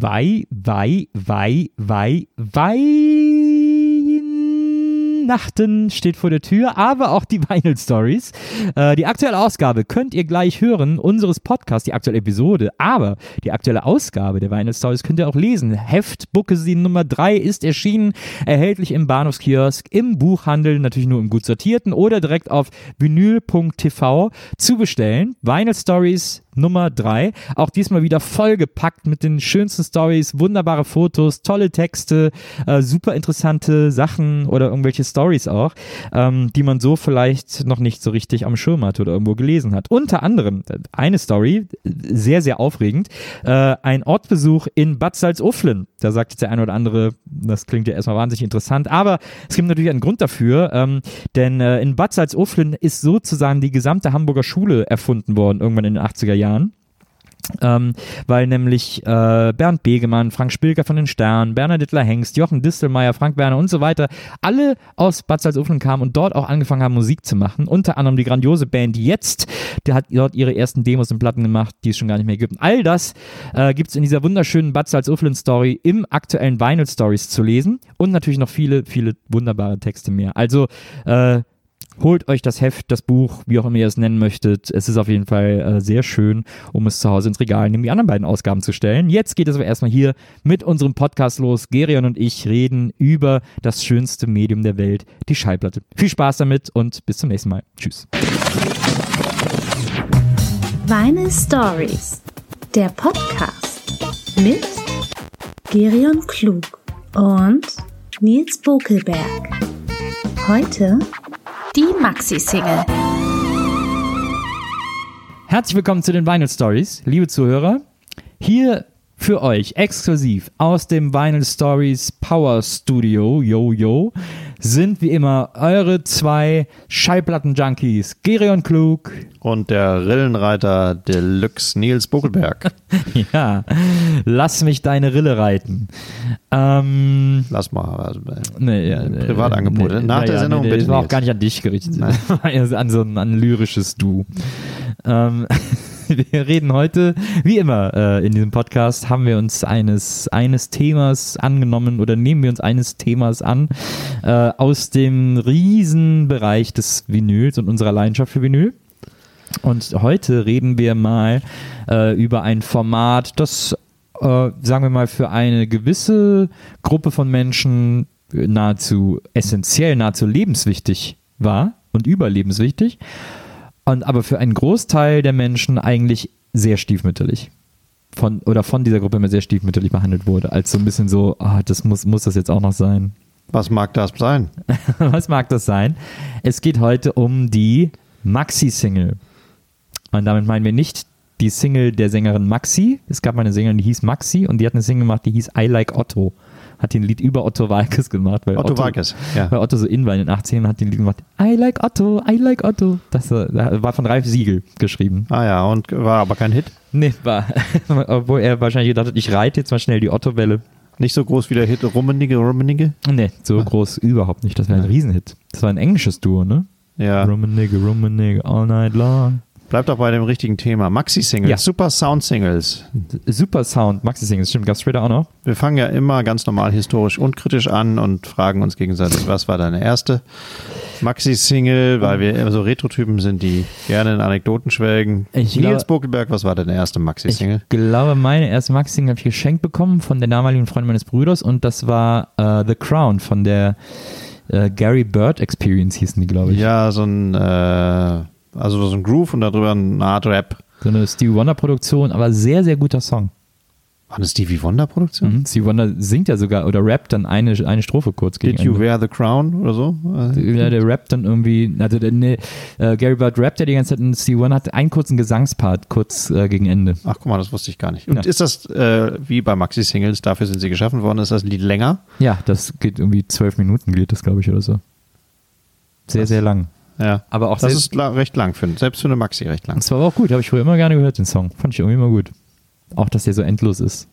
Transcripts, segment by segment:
weil, weil, weil, weil, weil Weihnachten steht vor der Tür, aber auch die Vinyl Stories. Äh, die aktuelle Ausgabe könnt ihr gleich hören, unseres Podcasts, die aktuelle Episode, aber die aktuelle Ausgabe der Vinyl Stories könnt ihr auch lesen. Heft Bookesin Nummer 3 ist erschienen, erhältlich im Bahnhofskiosk, im Buchhandel, natürlich nur im gut sortierten oder direkt auf vinyl.tv zu bestellen. Vinyl Stories Nummer 3. Auch diesmal wieder vollgepackt mit den schönsten Stories, wunderbare Fotos, tolle Texte, äh, super interessante Sachen oder irgendwelche Stories auch, ähm, die man so vielleicht noch nicht so richtig am Schirm hat oder irgendwo gelesen hat. Unter anderem äh, eine Story, sehr, sehr aufregend, äh, ein Ortbesuch in Bad Salzuflen. Da sagt jetzt der eine oder andere, das klingt ja erstmal wahnsinnig interessant, aber es gibt natürlich einen Grund dafür, ähm, denn äh, in Bad Salzuflen ist sozusagen die gesamte Hamburger Schule erfunden worden, irgendwann in den 80er Jahren. Ähm, weil nämlich äh, Bernd Begemann, Frank Spilker von den Sternen, Bernhard Dittler Hengst, Jochen Distelmeier, Frank Werner und so weiter, alle aus Bad Salzuflen kamen und dort auch angefangen haben, Musik zu machen. Unter anderem die grandiose Band Jetzt, die hat dort ihre ersten Demos und Platten gemacht, die es schon gar nicht mehr gibt. all das äh, gibt es in dieser wunderschönen Bad Salzuflen Story im aktuellen Vinyl Stories zu lesen und natürlich noch viele, viele wunderbare Texte mehr. Also äh, Holt euch das Heft, das Buch, wie auch immer ihr es nennen möchtet. Es ist auf jeden Fall äh, sehr schön, um es zu Hause ins Regal neben die anderen beiden Ausgaben zu stellen. Jetzt geht es aber erstmal hier mit unserem Podcast los. Gerion und ich reden über das schönste Medium der Welt, die Schallplatte. Viel Spaß damit und bis zum nächsten Mal. Tschüss. Vinyl Stories, der Podcast mit Gerion Klug und Nils Bokelberg. Heute die Maxi-Single. Herzlich willkommen zu den Vinyl Stories, liebe Zuhörer. Hier für euch exklusiv aus dem Vinyl Stories Power Studio, yo yo, sind wie immer eure zwei Schallplatten-Junkies, Gerion Klug und der Rillenreiter Deluxe Nils Buckelberg. ja, lass mich deine Rille reiten. Ähm, lass mal. Also, nee, ja, Privatangebote. Nee, Nach ja, der Sendung nee, bitte. Das war auch gar nicht an dich gerichtet. an so ein, an lyrisches Du. Ähm, wir reden heute, wie immer äh, in diesem Podcast, haben wir uns eines, eines Themas angenommen oder nehmen wir uns eines Themas an äh, aus dem Riesenbereich des Vinyls und unserer Leidenschaft für Vinyl. Und heute reden wir mal äh, über ein Format, das, äh, sagen wir mal, für eine gewisse Gruppe von Menschen nahezu essentiell, nahezu lebenswichtig war und überlebenswichtig und aber für einen Großteil der Menschen eigentlich sehr stiefmütterlich. Von, oder von dieser Gruppe immer sehr stiefmütterlich behandelt wurde, als so ein bisschen so, oh, das muss, muss das jetzt auch noch sein. Was mag das sein? Was mag das sein? Es geht heute um die Maxi-Single. Und damit meinen wir nicht die Single der Sängerin Maxi. Es gab mal eine Sängerin, die hieß Maxi und die hat eine Single gemacht, die hieß I Like Otto hat den Lied über Otto Walkes gemacht. Weil Otto, Otto Walkes, ja. Weil Otto so in war in den 80ern hat den Lied gemacht. I like Otto, I like Otto. Das war von Ralf Siegel geschrieben. Ah ja, und war aber kein Hit? Nee, war. Obwohl er wahrscheinlich gedacht hat, ich reite jetzt mal schnell die Otto-Welle. Nicht so groß wie der Hit Rummenigge, Rummenigge? Nee, so ah. groß überhaupt nicht. Das wäre ein Riesenhit. Das war ein englisches Duo, ne? Ja. Rummenigge, Rummenigge, all night long. Bleibt auch bei dem richtigen Thema. Maxi-Singles, ja. Super Sound-Singles. Super Sound, Maxi-Singles, stimmt, gab es später auch noch? Wir fangen ja immer ganz normal historisch und kritisch an und fragen uns gegenseitig, was war deine erste Maxi-Single, weil wir so Retro-Typen sind, die gerne in Anekdoten schwelgen. Ich Nils Buckelberg, was war deine erste Maxi-Single? Ich glaube, meine erste Maxi-Single habe ich geschenkt bekommen von der damaligen Freundin meines Bruders und das war uh, The Crown von der uh, Gary Bird Experience hießen die, glaube ich. Ja, so ein äh also so ein Groove und darüber eine Art Rap. So eine Stevie Wonder Produktion, aber sehr, sehr guter Song. War eine Stevie Wonder Produktion? Mhm. Stevie Wonder singt ja sogar oder rappt dann eine, eine Strophe kurz gegen Did you Ende. wear the crown oder so? Ja, der rappt dann irgendwie, also der, nee, äh, Gary Bird rappt ja die ganze Zeit und Stevie Wonder hat einen kurzen Gesangspart kurz äh, gegen Ende. Ach guck mal, das wusste ich gar nicht. Und ja. ist das äh, wie bei Maxi Singles, dafür sind sie geschaffen worden, ist das Lied länger? Ja, das geht irgendwie zwölf Minuten, geht das glaube ich oder so. Sehr, Was? sehr lang. Ja. Aber auch das ist recht lang, für, selbst für eine Maxi recht lang. Das war aber auch gut, habe ich früher immer gerne gehört, den Song. Fand ich irgendwie immer gut. Auch, dass der so endlos ist.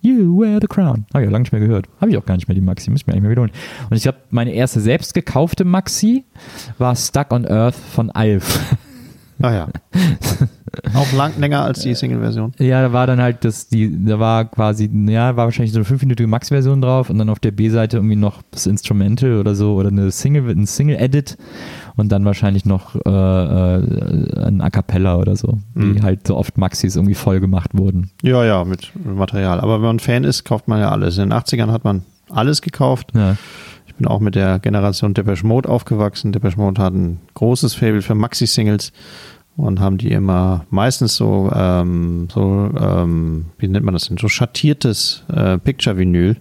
You wear the crown. Habe ich auch lange nicht mehr gehört. Habe ich auch gar nicht mehr die Maxi. Muss ich mir eigentlich mal wiederholen. Und ich glaube, meine erste selbst gekaufte Maxi war Stuck on Earth von Alf. Ah ja. Auch lang, länger als die Single-Version. Ja, da war dann halt das, die, da war quasi, ja, war wahrscheinlich so eine fünfminütige Max-Version drauf und dann auf der B-Seite irgendwie noch das Instrumental oder so oder eine Single, ein Single-Edit und dann wahrscheinlich noch äh, äh, ein A Cappella oder so, mhm. wie halt so oft Maxis irgendwie voll gemacht wurden. Ja, ja, mit Material. Aber wenn man Fan ist, kauft man ja alles. In den 80ern hat man alles gekauft. Ja. Ich bin auch mit der Generation Depeche Mode aufgewachsen. Depeche Mode hat ein großes Fable für Maxi-Singles und haben die immer meistens so, ähm, so ähm, wie nennt man das denn, so schattiertes äh, Picture-Vinyl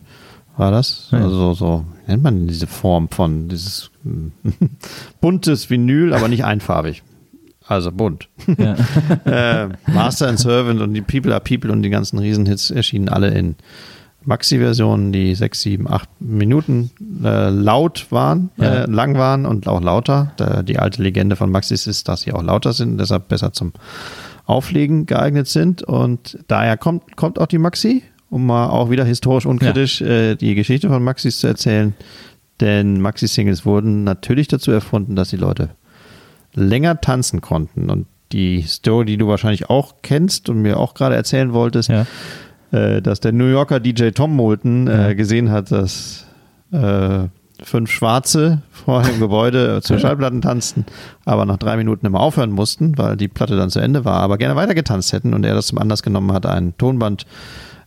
war das. Ja. Also so, wie nennt man diese Form von dieses buntes Vinyl, aber nicht einfarbig. Also bunt. Ja. äh, Master and Servant und die People are People und die ganzen Riesenhits erschienen alle in Maxi-Versionen, die sechs, sieben, acht Minuten äh, laut waren, ja. äh, lang waren und auch lauter. Da, die alte Legende von Maxis ist, dass sie auch lauter sind, deshalb besser zum Auflegen geeignet sind. Und daher kommt, kommt auch die Maxi, um mal auch wieder historisch unkritisch ja. äh, die Geschichte von Maxis zu erzählen. Denn Maxi-Singles wurden natürlich dazu erfunden, dass die Leute länger tanzen konnten. Und die Story, die du wahrscheinlich auch kennst und mir auch gerade erzählen wolltest, ja äh, dass der New Yorker DJ Tom Moulton äh, gesehen hat, dass äh, fünf Schwarze vor dem Gebäude zu Schallplatten tanzten, aber nach drei Minuten immer aufhören mussten, weil die Platte dann zu Ende war, aber gerne weiter getanzt hätten und er das zum Anlass genommen hat, einen Tonband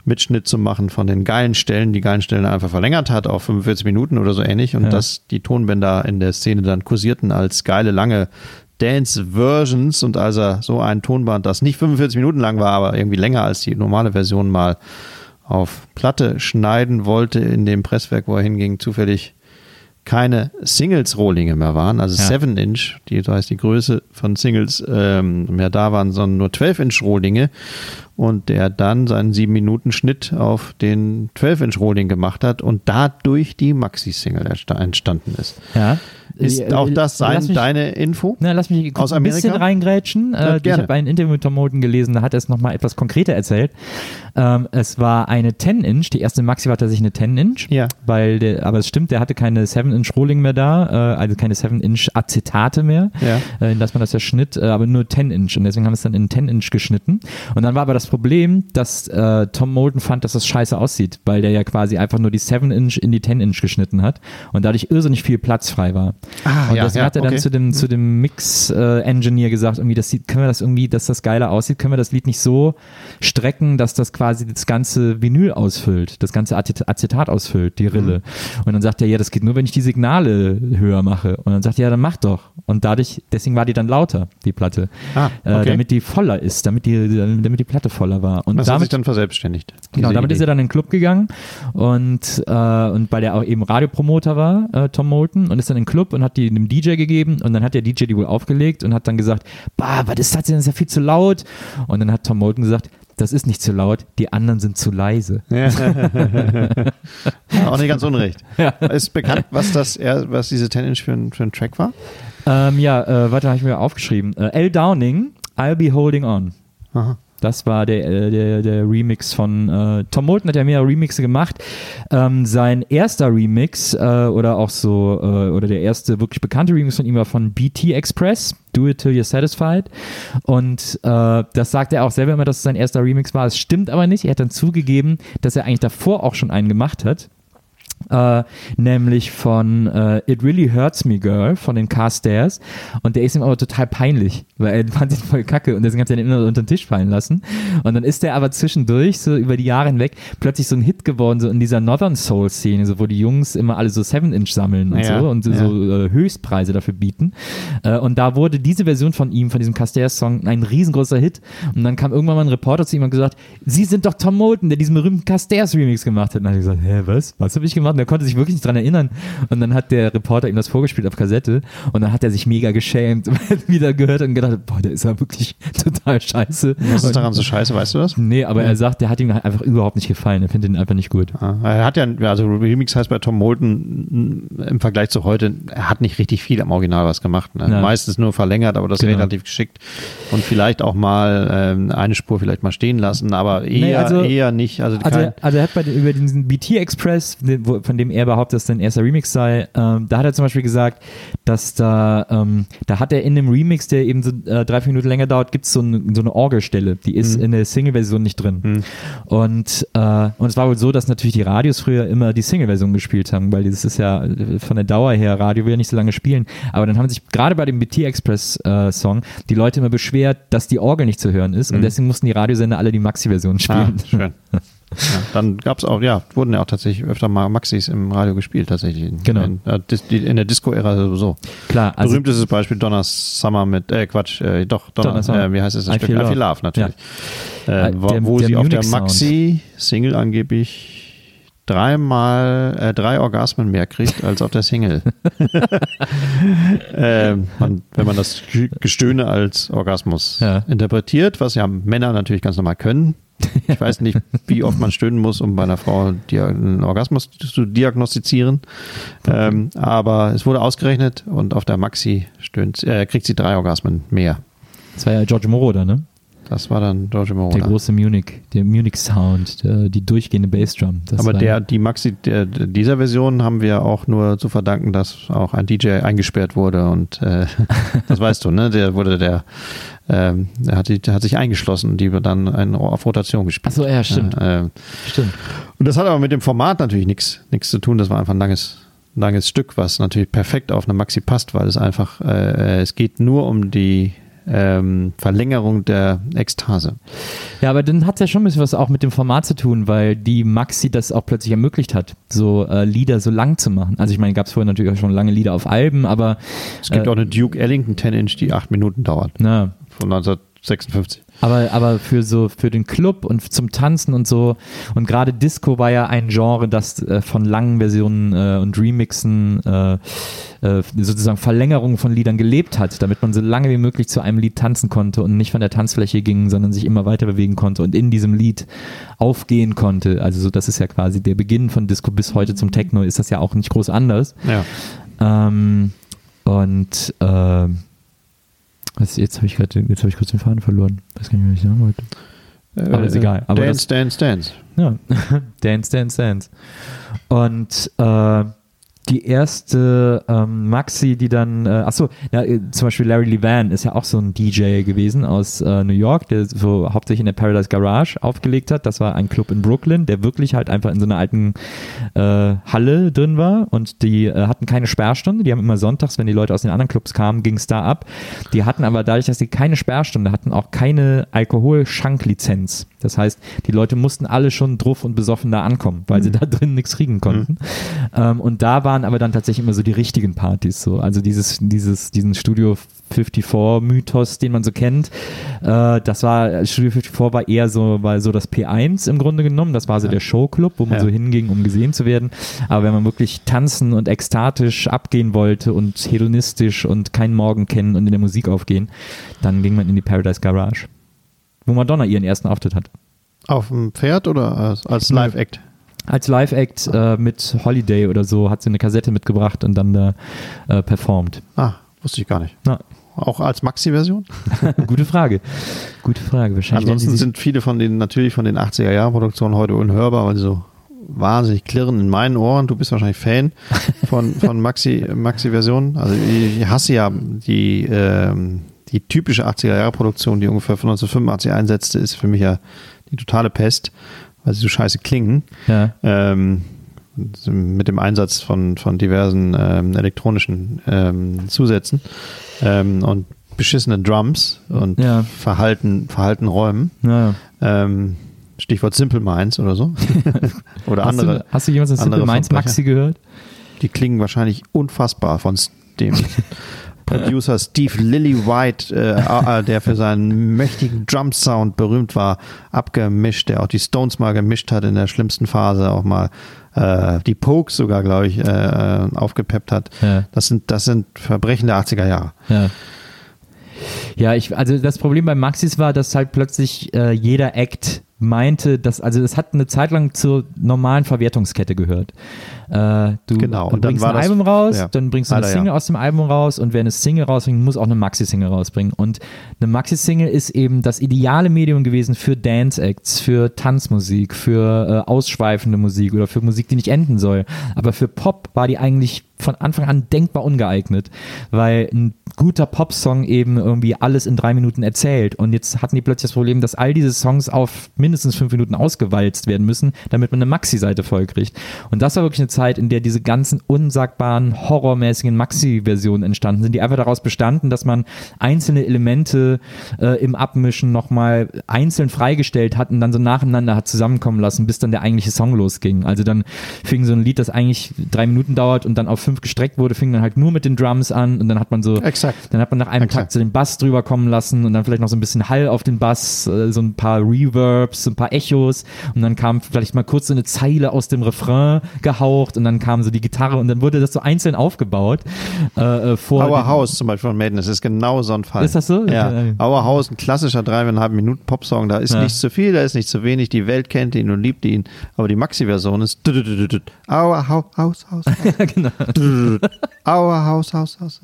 Mitschnitt zu machen von den geilen Stellen, die geilen Stellen einfach verlängert hat auf 45 Minuten oder so ähnlich und ja. dass die Tonbänder in der Szene dann kursierten als geile lange Dance-Versions und als er so ein Tonband, das nicht 45 Minuten lang war, aber irgendwie länger als die normale Version mal auf Platte schneiden wollte in dem Presswerk, wo er hinging, zufällig keine Singles-Rohlinge mehr waren, also ja. 7-Inch, die, das heißt die Größe von Singles ähm, mehr da waren, sondern nur 12-Inch-Rohlinge und der dann seinen 7-Minuten-Schnitt auf den 12-Inch-Rohling gemacht hat und dadurch die Maxi-Single entstanden ist. Ja. Ist äh, auch das sein, mich, deine Info? Na, lass mich aus ein bisschen reingrätschen. Ja, ich habe ein Interview mit Tom Molden gelesen, da hat er es nochmal etwas konkreter erzählt. Ähm, es war eine 10-Inch, die erste Maxi war tatsächlich eine 10-Inch. Ja. Weil der, aber es stimmt, der hatte keine 7-Inch Rolling mehr da, äh, also keine 7-Inch Acetate mehr, ja. äh, in das man das ja schnitt, äh, aber nur 10-Inch. Und deswegen haben wir es dann in 10-Inch geschnitten. Und dann war aber das Problem, dass äh, Tom Molden fand, dass das scheiße aussieht, weil der ja quasi einfach nur die 7-Inch in die 10-Inch geschnitten hat und dadurch irrsinnig viel Platz frei war. Ah, und ja, deswegen ja, hat er okay. dann zu dem, zu dem Mix-Engineer gesagt, irgendwie, das sieht, können wir das irgendwie, dass das geiler aussieht, können wir das Lied nicht so strecken, dass das quasi das ganze Vinyl ausfüllt, das ganze Acetat ausfüllt, die Rille. Mhm. Und dann sagt er, ja, das geht nur, wenn ich die Signale höher mache. Und dann sagt er, ja, dann mach doch. Und dadurch, deswegen war die dann lauter, die Platte. Ah, äh, okay. äh, damit die voller ist, damit die, damit die Platte voller war. Und das damit, hat sich dann verselbstständigt. Genau, damit Idee. ist er dann in den Club gegangen und, äh, und weil er auch eben Radiopromoter war, äh, Tom Moulton, und ist dann in den Club und hat die einem DJ gegeben und dann hat der DJ die wohl aufgelegt und hat dann gesagt, bah, was ist das denn, das ist ja viel zu laut. Und dann hat Tom Moulton gesagt, das ist nicht zu laut, die anderen sind zu leise. Ja. auch nicht ganz unrecht. Ja. Ist bekannt, was das, was diese 10-Inch für, ein, für ein Track war? Ähm, ja, äh, warte, habe ich mir aufgeschrieben. Äh, L. Downing, I'll be holding on. Aha. Das war der, äh, der, der Remix von äh, Tom Moulton, hat ja mehrere Remixe gemacht. Ähm, sein erster Remix äh, oder auch so, äh, oder der erste wirklich bekannte Remix von ihm war von BT Express, Do It Till You're Satisfied. Und äh, das sagt er auch selber immer, dass es sein erster Remix war. Es stimmt aber nicht. Er hat dann zugegeben, dass er eigentlich davor auch schon einen gemacht hat. Äh, nämlich von äh, It Really Hurts Me Girl von den Carstairs und der ist ihm aber total peinlich, weil er fand ihn voll kacke und deswegen hat er ihn immer unter den Tisch fallen lassen und dann ist er aber zwischendurch so über die Jahre hinweg plötzlich so ein Hit geworden, so in dieser Northern Soul Szene, so wo die Jungs immer alle so 7-Inch sammeln und ja, so und ja. so äh, Höchstpreise dafür bieten äh, und da wurde diese Version von ihm, von diesem Carstairs Song ein riesengroßer Hit und dann kam irgendwann mal ein Reporter zu ihm und gesagt, Sie sind doch Tom Moulton, der diesen berühmten Carstairs Remix gemacht hat und dann hat er gesagt, hä, was? Was habe ich gemacht? Und er konnte sich wirklich nicht dran erinnern. Und dann hat der Reporter ihm das vorgespielt auf Kassette und dann hat er sich mega geschämt, er wieder gehört und gedacht, boah, der ist ja wirklich total scheiße. Was ist daran so scheiße, weißt du das? Nee, aber ja. er sagt, der hat ihm einfach überhaupt nicht gefallen. Er findet ihn einfach nicht gut. Ah, er hat ja, also Remix heißt bei Tom Moulton im Vergleich zu heute, er hat nicht richtig viel am Original was gemacht. Ne? Ja. Meistens nur verlängert, aber das genau. relativ geschickt und vielleicht auch mal ähm, eine Spur vielleicht mal stehen lassen, aber eher, nee, also, eher nicht. Also, also, also, er hat bei, über diesen BT Express, von dem er behauptet, dass sein erster Remix sei, ähm, da hat er zum Beispiel gesagt, dass da, ähm, da hat er in dem Remix, der eben so äh, drei, vier Minuten länger dauert, gibt es so, ein, so eine Orgelstelle, die ist mhm. in der Single-Version nicht drin. Mhm. Und, äh, und es war wohl so, dass natürlich die Radios früher immer die Single-Version gespielt haben, weil das ist ja äh, von der Dauer her, Radio will ja nicht so lange spielen, aber dann haben sich gerade bei dem BT Express äh, Song die Leute immer beschwert, dass die Orgel nicht zu hören ist mhm. und deswegen mussten die Radiosender alle die Maxi-Version spielen. Ah, schön. Ja, dann gab es auch, ja, wurden ja auch tatsächlich öfter mal Maxis im Radio gespielt, tatsächlich. Genau. In, in der Disco-Ära sowieso. Klar. Also Berühmtestes Beispiel Donna Summer mit, äh, Quatsch, äh, doch, Donna, Donna äh, wie heißt es das I Stück? Feel I Feel Love, natürlich. Ja. Äh, wo, der, wo der sie Munich auf der Maxi-Single angeblich dreimal, äh, drei Orgasmen mehr kriegt als auf der Single. äh, man, wenn man das Gestöhne als Orgasmus ja. interpretiert, was ja Männer natürlich ganz normal können, ich weiß nicht, wie oft man stöhnen muss, um bei einer Frau einen Orgasmus zu diagnostizieren. Ähm, aber es wurde ausgerechnet und auf der Maxi stöhnt, äh, kriegt sie drei Orgasmen mehr. Das war ja George Moroder, ne? Das war dann George Moroder. Der große Munich, der Munich Sound, der, die durchgehende Bassdrum. Aber der, die Maxi der, dieser Version haben wir auch nur zu verdanken, dass auch ein DJ eingesperrt wurde und äh, das weißt du, ne? Der wurde der ähm, er hat, die, hat sich eingeschlossen und die wird dann ein, auf Rotation gespielt. Achso, ja, stimmt. Äh, stimmt. Und das hat aber mit dem Format natürlich nichts zu tun. Das war einfach ein langes, langes Stück, was natürlich perfekt auf eine Maxi passt, weil es einfach, äh, es geht nur um die ähm, Verlängerung der Ekstase. Ja, aber dann hat es ja schon ein bisschen was auch mit dem Format zu tun, weil die Maxi das auch plötzlich ermöglicht hat, so äh, Lieder so lang zu machen. Also ich meine, gab es vorher natürlich auch schon lange Lieder auf Alben, aber es gibt äh, auch eine Duke Ellington 10-Inch, die acht Minuten dauert. Na, von 1956. Aber, aber für so für den Club und zum Tanzen und so und gerade Disco war ja ein Genre, das äh, von langen Versionen äh, und Remixen äh, äh sozusagen Verlängerungen von Liedern gelebt hat, damit man so lange wie möglich zu einem Lied tanzen konnte und nicht von der Tanzfläche ging, sondern sich immer weiter bewegen konnte und in diesem Lied aufgehen konnte. Also so, das ist ja quasi der Beginn von Disco bis heute zum Techno ist das ja auch nicht groß anders. Ja. Ähm, und äh, was, jetzt habe ich gerade, jetzt habe ich kurz den Faden verloren. Weiß gar nicht, was ich sagen wollte. Aber ist äh, egal. Aber dance, das, dance, dance. Ja, dance, dance, dance. Und äh, die erste ähm, Maxi, die dann, äh, achso, ja, äh, zum Beispiel Larry Levan ist ja auch so ein DJ gewesen aus äh, New York, der so hauptsächlich in der Paradise Garage aufgelegt hat. Das war ein Club in Brooklyn, der wirklich halt einfach in so einer alten äh, Halle drin war und die äh, hatten keine Sperrstunde. Die haben immer sonntags, wenn die Leute aus den anderen Clubs kamen, ging es da ab. Die hatten aber dadurch, dass sie keine Sperrstunde hatten, auch keine Alkoholschanklizenz. Das heißt, die Leute mussten alle schon druff und besoffen da ankommen, weil mhm. sie da drin nichts kriegen konnten. Mhm. Ähm, und da waren aber dann tatsächlich immer so die richtigen Partys. So. Also dieses, dieses, diesen Studio 54-Mythos, den man so kennt. Äh, das war, Studio 54 war eher so, war so das P1 im Grunde genommen. Das war so ja. der Showclub, wo man ja. so hinging, um gesehen zu werden. Aber wenn man wirklich tanzen und ekstatisch abgehen wollte und hedonistisch und keinen Morgen kennen und in der Musik aufgehen, dann ging man in die Paradise Garage wo Madonna ihren ersten Auftritt hat. Auf dem Pferd oder als, als Live-Act? Als Live-Act äh, mit Holiday oder so hat sie eine Kassette mitgebracht und dann da äh, performt. Ah, wusste ich gar nicht. Na. Auch als Maxi-Version? Gute Frage. Gute Frage. Wahrscheinlich Ansonsten sind viele von den, natürlich von den 80er-Jahre-Produktionen heute unhörbar, weil sie so wahnsinnig klirren in meinen Ohren. Du bist wahrscheinlich Fan von, von Maxi, Maxi-Versionen. Also ich hasse ja die, ähm, die typische 80er-Jahre-Produktion, die ungefähr von 1985 einsetzte, ist für mich ja die totale Pest, weil sie so scheiße klingen. Ja. Ähm, mit dem Einsatz von, von diversen ähm, elektronischen ähm, Zusätzen ähm, und beschissenen Drums und ja. Verhalten, Verhalten Räumen. Ja. Ähm, Stichwort Simple Minds oder so. oder hast andere. Du, hast du jemals das Simple Minds Maxi gehört? Die klingen wahrscheinlich unfassbar von dem Producer Steve Lillywhite, äh, der für seinen mächtigen Drum-Sound berühmt war, abgemischt, der auch die Stones mal gemischt hat in der schlimmsten Phase, auch mal äh, die Pokes sogar, glaube ich, äh, aufgepeppt hat. Ja. Das, sind, das sind Verbrechen der 80er Jahre. Ja. Ja, ich, also das Problem bei Maxis war, dass halt plötzlich äh, jeder Act meinte, dass, also es hat eine Zeit lang zur normalen Verwertungskette gehört. Äh, du genau. und bringst ein Album raus, ja. dann bringst du eine Alter, Single ja. aus dem Album raus und wer eine Single rausbringt, muss auch eine Maxi-Single rausbringen. Und eine Maxi-Single ist eben das ideale Medium gewesen für Dance-Acts, für Tanzmusik, für äh, ausschweifende Musik oder für Musik, die nicht enden soll. Aber für Pop war die eigentlich von Anfang an denkbar ungeeignet, weil ein guter Popsong eben irgendwie alles in drei Minuten erzählt. Und jetzt hatten die plötzlich das Problem, dass all diese Songs auf mindestens fünf Minuten ausgewalzt werden müssen, damit man eine Maxi-Seite vollkriegt. Und das war wirklich eine Zeit, in der diese ganzen unsagbaren, horrormäßigen Maxi-Versionen entstanden sind, die einfach daraus bestanden, dass man einzelne Elemente äh, im Abmischen nochmal einzeln freigestellt hat und dann so nacheinander hat zusammenkommen lassen, bis dann der eigentliche Song losging. Also dann fing so ein Lied, das eigentlich drei Minuten dauert und dann auf fünf gestreckt wurde, fing dann halt nur mit den Drums an und dann hat man so, Exakt. dann hat man nach einem Exakt. Takt so den Bass drüber kommen lassen und dann vielleicht noch so ein bisschen Hall auf den Bass, äh, so ein paar Reverbs, so ein paar Echos und dann kam vielleicht mal kurz so eine Zeile aus dem Refrain gehaucht und dann kam so die Gitarre und dann wurde das so einzeln aufgebaut. Äh, äh vor Our House zum Beispiel von Maiden, das ist genau so ein Fall. Ist das so? Ja. Okay. Our House, ein klassischer dreieinhalb Minuten Popsong, da ist ja. nicht zu viel, da ist nicht zu wenig, die Welt kennt ihn und liebt ihn, aber die Maxi-Version ist Our House, House, House. genau. Aua, Haus, Haus, Haus.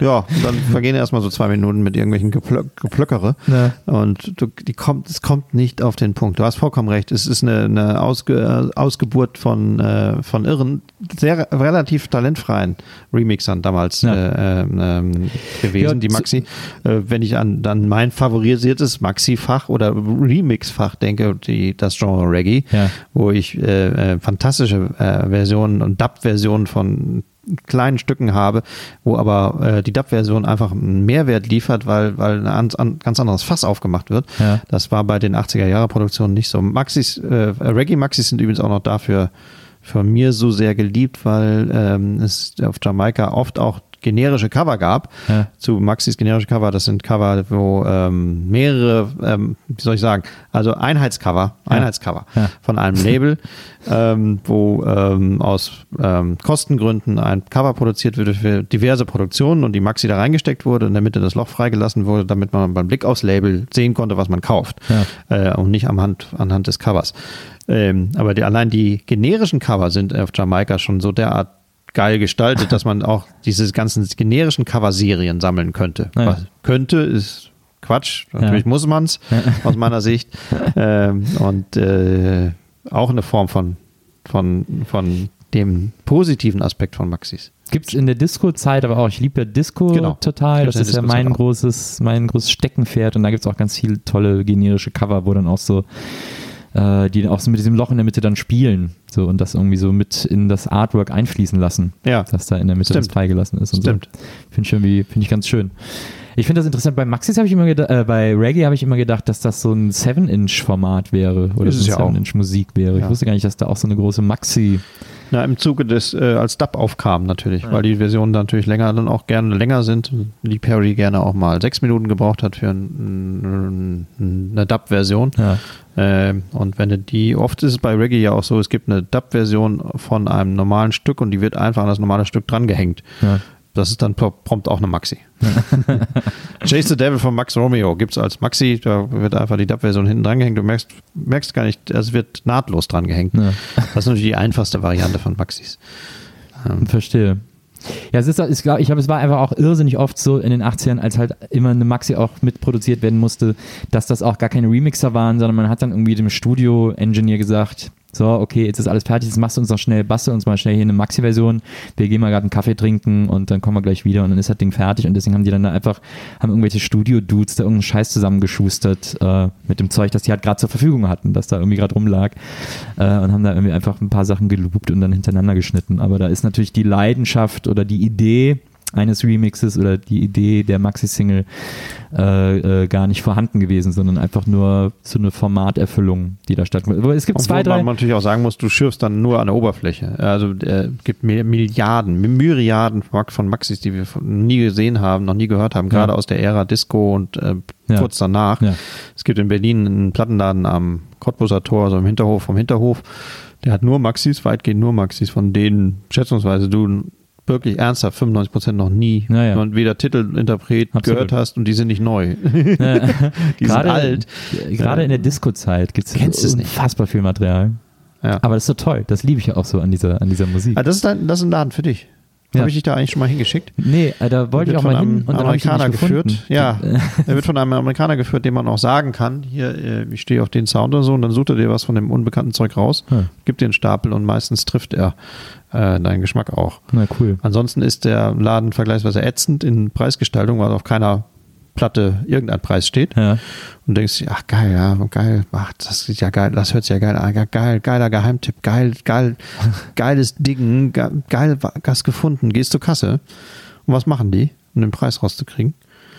ja, dann vergehen erstmal so zwei Minuten mit irgendwelchen Geplö Geplöckere. Ja. Und du, die kommt, es kommt nicht auf den Punkt. Du hast vollkommen recht. Es ist eine, eine Ausge, Ausgeburt von, äh, von irren, sehr relativ talentfreien Remixern damals ja. äh, ähm, gewesen, ja, die Maxi. Äh, wenn ich an dann mein favorisiertes Maxi-Fach oder Remix-Fach denke, die, das Genre Reggae, wo ich äh, äh, fantastische äh, Versionen und Dub-Versionen von kleinen Stücken habe, wo aber äh, die DAP-Version einfach einen Mehrwert liefert, weil, weil ein an, ganz anderes Fass aufgemacht wird. Ja. Das war bei den 80er-Jahre-Produktionen nicht so. Maxis, äh, Reggae-Maxis sind übrigens auch noch dafür von mir so sehr geliebt, weil ähm, es auf Jamaika oft auch generische Cover gab. Ja. Zu Maxis generische Cover, das sind Cover, wo ähm, mehrere, ähm, wie soll ich sagen, also Einheitscover, ja. Einheitscover ja. von einem Label, ähm, wo ähm, aus ähm, Kostengründen ein Cover produziert wurde für diverse Produktionen und die Maxi da reingesteckt wurde und in der Mitte das Loch freigelassen wurde, damit man beim Blick aufs Label sehen konnte, was man kauft äh, und nicht am Hand, anhand des Covers. Ähm, aber die, allein die generischen Cover sind auf Jamaika schon so derart geil gestaltet, dass man auch diese ganzen generischen Cover-Serien sammeln könnte. Ja. könnte ist Quatsch, natürlich ja. muss man es aus meiner Sicht. Ähm, und äh, auch eine Form von, von, von dem positiven Aspekt von Maxis. Gibt es in der Disco-Zeit, aber auch, ich liebe ja Disco genau. total. Das ist ja mein großes, mein großes Steckenpferd und da gibt es auch ganz viele tolle generische Cover, wo dann auch so äh, die auch so mit diesem Loch in der Mitte dann spielen so und das irgendwie so mit in das Artwork einfließen lassen, ja. dass da in der Mitte Stimmt. das freigelassen ist. Und Stimmt. So. Finde ich irgendwie, finde ich ganz schön. Ich finde das interessant. Bei Maxis habe ich immer gedacht, äh, bei Reggae habe ich immer gedacht, dass das so ein 7-Inch-Format wäre oder so ein 7-Inch-Musik wäre. Ja. Ich wusste gar nicht, dass da auch so eine große Maxi na, im Zuge des, äh, als Dub aufkam natürlich, ja. weil die Versionen dann natürlich länger, dann auch gerne länger sind. Lee Perry gerne auch mal sechs Minuten gebraucht hat für ein, ein, eine Dub-Version. Ja. Äh, und wenn du die, oft ist es bei Reggae ja auch so, es gibt eine Dub-Version von einem normalen Stück und die wird einfach an das normale Stück drangehängt. Ja. Das ist dann prompt auch eine Maxi. Chase the Devil von Max Romeo gibt es als Maxi, da wird einfach die Dub-Version hinten dran gehängt. Du merkst, merkst gar nicht, es wird nahtlos dran gehängt. Ja. Das ist natürlich die einfachste Variante von Maxis. Ähm. Verstehe. Ja, es ist, ich glaube, ich glaube, es war einfach auch irrsinnig oft so in den 80ern, als halt immer eine Maxi auch mitproduziert werden musste, dass das auch gar keine Remixer waren, sondern man hat dann irgendwie dem Studio-Engineer gesagt, so, okay, jetzt ist alles fertig, jetzt machst du uns noch schnell, bastel uns mal schnell hier eine Maxi-Version, wir gehen mal gerade einen Kaffee trinken und dann kommen wir gleich wieder und dann ist das Ding fertig und deswegen haben die dann da einfach, haben irgendwelche Studio-Dudes da irgendeinen Scheiß zusammengeschustert äh, mit dem Zeug, das die halt gerade zur Verfügung hatten, das da irgendwie gerade rumlag äh, und haben da irgendwie einfach ein paar Sachen geloopt und dann hintereinander geschnitten, aber da ist natürlich die Leidenschaft oder die Idee, eines Remixes oder die Idee der Maxi-Single äh, äh, gar nicht vorhanden gewesen, sondern einfach nur so eine Formaterfüllung, die da stattfindet. Aber es gibt Obwohl zwei, drei. man natürlich auch sagen muss, du schürfst dann nur an der Oberfläche. Also es äh, gibt Milliarden, Myriaden von Maxis, die wir nie gesehen haben, noch nie gehört haben, gerade ja. aus der Ära Disco und äh, ja. kurz danach. Ja. Es gibt in Berlin einen Plattenladen am Cottbuser Tor, also im Hinterhof vom Hinterhof. Der hat nur Maxis, weitgehend nur Maxis, von denen schätzungsweise du wirklich ernsthaft 95 Prozent noch nie Naja. und weder Titel, Interpret Absolut. gehört hast und die sind nicht neu. Ja. Die sind alt. Gerade in der Disco-Zeit gibt es unfassbar viel Material. Ja. Aber das ist so toll. Das liebe ich ja auch so an dieser, an dieser Musik. Ah, das, ist ein, das ist ein Laden für dich. Ja. Habe ich dich da eigentlich schon mal hingeschickt? Nee, äh, da wollte ich auch von mal hin einem und Amerikaner geführt. Ja, er wird von einem Amerikaner geführt, dem man auch sagen kann, hier, äh, ich stehe auf den Sound oder so, und dann sucht er dir was von dem unbekannten Zeug raus, Hm. gibt dir einen Stapel und meistens trifft er äh, deinen Geschmack auch. Na cool. Ansonsten ist der Laden vergleichsweise ätzend in Preisgestaltung, weil auf keiner Platte irgendein Preis steht. Ja. Und denkst, dir, ach geil, ja, geil, ach, das ist ja geil, das hört sich ja geil an, ja, geil, geiler Geheimtipp, geil, geil, geiles Ding, ge- geil, was gefunden, gehst zur Kasse. Und was machen die, um den Preis rauszukriegen?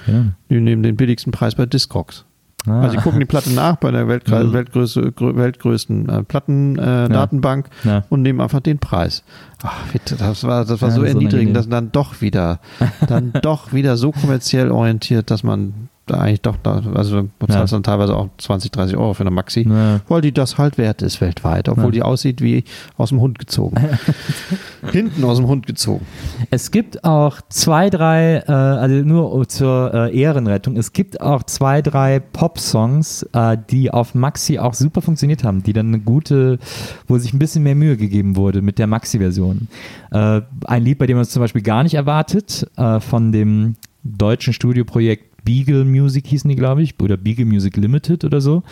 ja. Die nehmen den billigsten Preis bei Discogs. Ah. Also die gucken die Platte nach bei der Weltkre Mhm. Weltgröße, grö weltgrößten äh, Plattendatenbank äh, Datenbank Ja. und nehmen einfach den Preis. Ach, bitte, das war, das war Ja, so erniedrigend, dass dann doch wieder, dann doch wieder so kommerziell orientiert, dass man da eigentlich doch, da, also du bezahlst Ja. dann teilweise auch 20, 30 Euro für eine Maxi, Ja. weil die das halt wert ist weltweit, obwohl Ja. die aussieht wie aus dem Hund gezogen. Hinten aus dem Hund gezogen. Es gibt auch zwei, drei, äh, also nur zur äh, Ehrenrettung, es gibt auch zwei, drei Pop-Songs, äh, die auf Maxi auch super funktioniert haben, die dann eine gute, wo sich ein bisschen mehr Mühe gegeben wurde mit der Maxi-Version. Äh, ein Lied, bei dem man es zum Beispiel gar nicht erwartet, äh, von dem deutschen Studioprojekt Beagle Music hießen die, glaube ich, oder Beagle Music Limited oder so.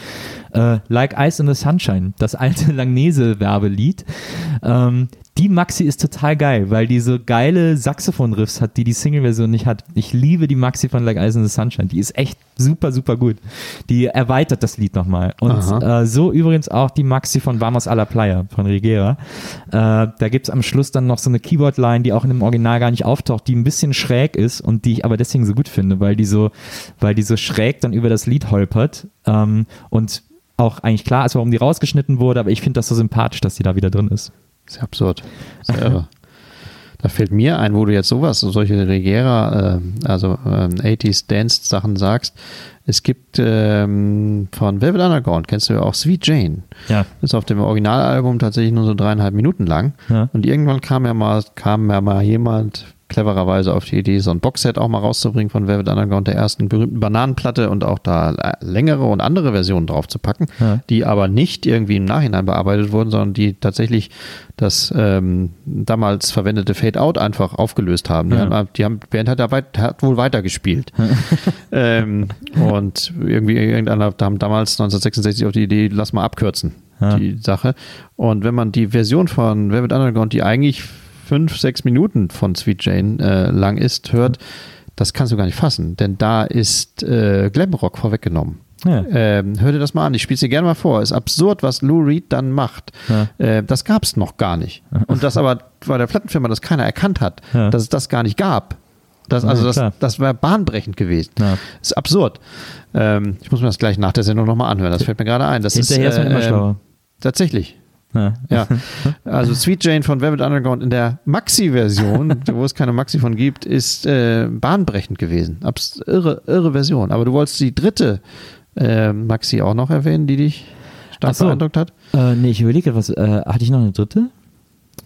Äh, like Ice in the Sunshine, das alte Langnese-Werbelied. Ähm, die Maxi ist total geil, weil die so geile Saxophon-Riffs hat, die die Single-Version nicht hat. Ich liebe die Maxi von Like Ice in the Sunshine. Die ist echt super, super gut. Die erweitert das Lied nochmal. Und äh, so übrigens auch die Maxi von Vamos a la Playa von Rigera. Äh, da gibt es am Schluss dann noch so eine Keyboard-Line, die auch in dem Original gar nicht auftaucht, die ein bisschen schräg ist und die ich aber deswegen so gut finde, weil die so, weil die so schräg dann über das Lied holpert. Ähm, und auch eigentlich klar ist, warum die rausgeschnitten wurde, aber ich finde das so sympathisch, dass die da wieder drin ist. Sehr absurd. Sehr irre. Da fällt mir ein, wo du jetzt sowas, so solche Regera, äh, also ähm, 80s Dance-Sachen sagst. Es gibt ähm, von Velvet Underground, kennst du ja auch Sweet Jane. Ja. Ist auf dem Originalalbum tatsächlich nur so dreieinhalb Minuten lang. Ja. Und irgendwann kam ja mal, kam ja mal jemand clevererweise auf die Idee, so ein Boxset auch mal rauszubringen von Velvet Underground, der ersten berühmten Bananenplatte und auch da äh, längere und andere Versionen drauf zu packen, Ja. die aber nicht irgendwie im Nachhinein bearbeitet wurden, sondern die tatsächlich das ähm, damals verwendete Fade-Out einfach aufgelöst haben. Die, Ja. haben, die haben, Band hat, da weit, hat wohl weitergespielt. ähm, und irgendwie irgendeiner haben damals 1966 auf die Idee, lass mal abkürzen, Ja. die Sache. Und wenn man die Version von Velvet Underground, die eigentlich fünf, sechs Minuten von Sweet Jane äh, lang ist, hört, das kannst du gar nicht fassen, denn da ist äh, Glamrock vorweggenommen. Ja. Ähm, hör dir das mal an, ich spiele es dir gerne mal vor. Ist absurd, was Lou Reed dann macht. Ja. Äh, das gab es noch gar nicht. Und das aber bei der Plattenfirma das keiner erkannt hat, Ja. dass es das gar nicht gab. Das, Ja, also das, klar. das wäre bahnbrechend gewesen. Ja. ist absurd. Ähm, ich muss mir das gleich nach der Sendung nochmal anhören. Das fällt mir gerade ein. Das Hinterher ist ist, man immer äh, schlauer. Tatsächlich. Ja. Ja, also Sweet Jane von Velvet Underground in der Maxi-Version, wo es keine Maxi von gibt, ist äh, bahnbrechend gewesen. Abs irre, irre Version. Aber du wolltest die dritte äh, Maxi auch noch erwähnen, die dich stark so. beeindruckt hat? Äh, nee, ich überlege, was, äh, hatte ich noch eine dritte?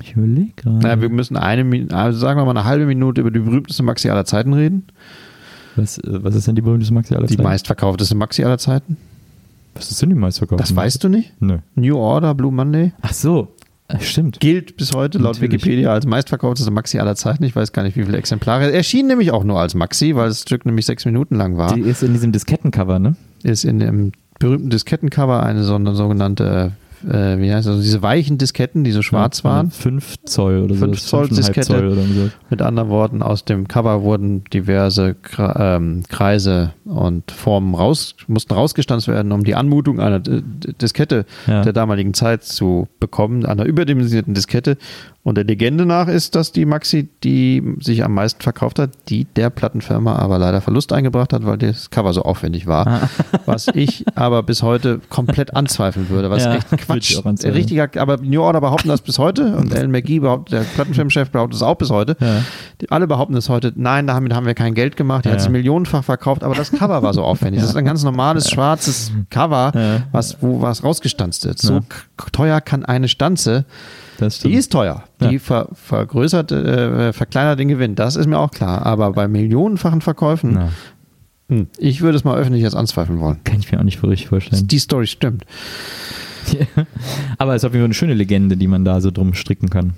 Ich überlege gerade. Naja, wir müssen eine, also sagen wir mal eine halbe Minute über die berühmteste Maxi aller Zeiten reden. Was, äh, was ist denn die berühmteste Maxi aller Die Zeiten? meistverkaufteste Maxi aller Zeiten. Was ist denn die meistverkaufte? Das weißt du nicht? Nö. New Order, Blue Monday. Ach so, äh, stimmt. Gilt bis heute laut Natürlich. Wikipedia als meistverkaufteste Maxi aller Zeiten. Ich weiß gar nicht, wie viele Exemplare. Erschien nämlich auch nur als Maxi, weil das Stück nämlich sechs Minuten lang war. Die ist in diesem Diskettencover, ne? ist in dem berühmten Diskettencover eine so eine sogenannte, äh, wie heißt das, diese weichen Disketten, die so schwarz Ja, waren. 5 Zoll oder so. 5 Zoll 5,5 Diskette. Zoll oder so. Mit anderen Worten, aus dem Cover wurden diverse ähm, Kreise und Formen raus, mussten rausgestanzt werden, um die Anmutung einer Diskette Ja. der damaligen Zeit zu bekommen, einer überdimensionierten Diskette. Und der Legende nach ist, dass die Maxi, die sich am meisten verkauft hat, die der Plattenfirma aber leider Verlust eingebracht hat, weil das Cover so aufwendig war. Ah. Was ich aber bis heute komplett anzweifeln würde, was Ja, echt Quatsch. Richtiger, aber New Order behaupten das bis heute und Alan McGee behauptet, der Plattenfirmenchef behauptet es auch bis heute. Ja. Die, alle behaupten es heute, nein, damit haben wir kein Geld gemacht, die hat Ja. sie millionenfach verkauft, aber das Cover war so aufwendig. Das ist ein ganz normales schwarzes Cover, was, wo was rausgestanzt ist. So teuer kann eine Stanze das. Die ist teuer. Die Ja. ver, vergrößert, äh, verkleinert den Gewinn. Das ist mir auch klar. Aber bei millionenfachen Verkäufen, Na, hm, ich würde es mal öffentlich jetzt anzweifeln wollen. kann ich mir auch nicht richtig vorstellen. Die Story stimmt. Aber es ist auf jeden Fall eine schöne Legende, die man da so drum stricken kann.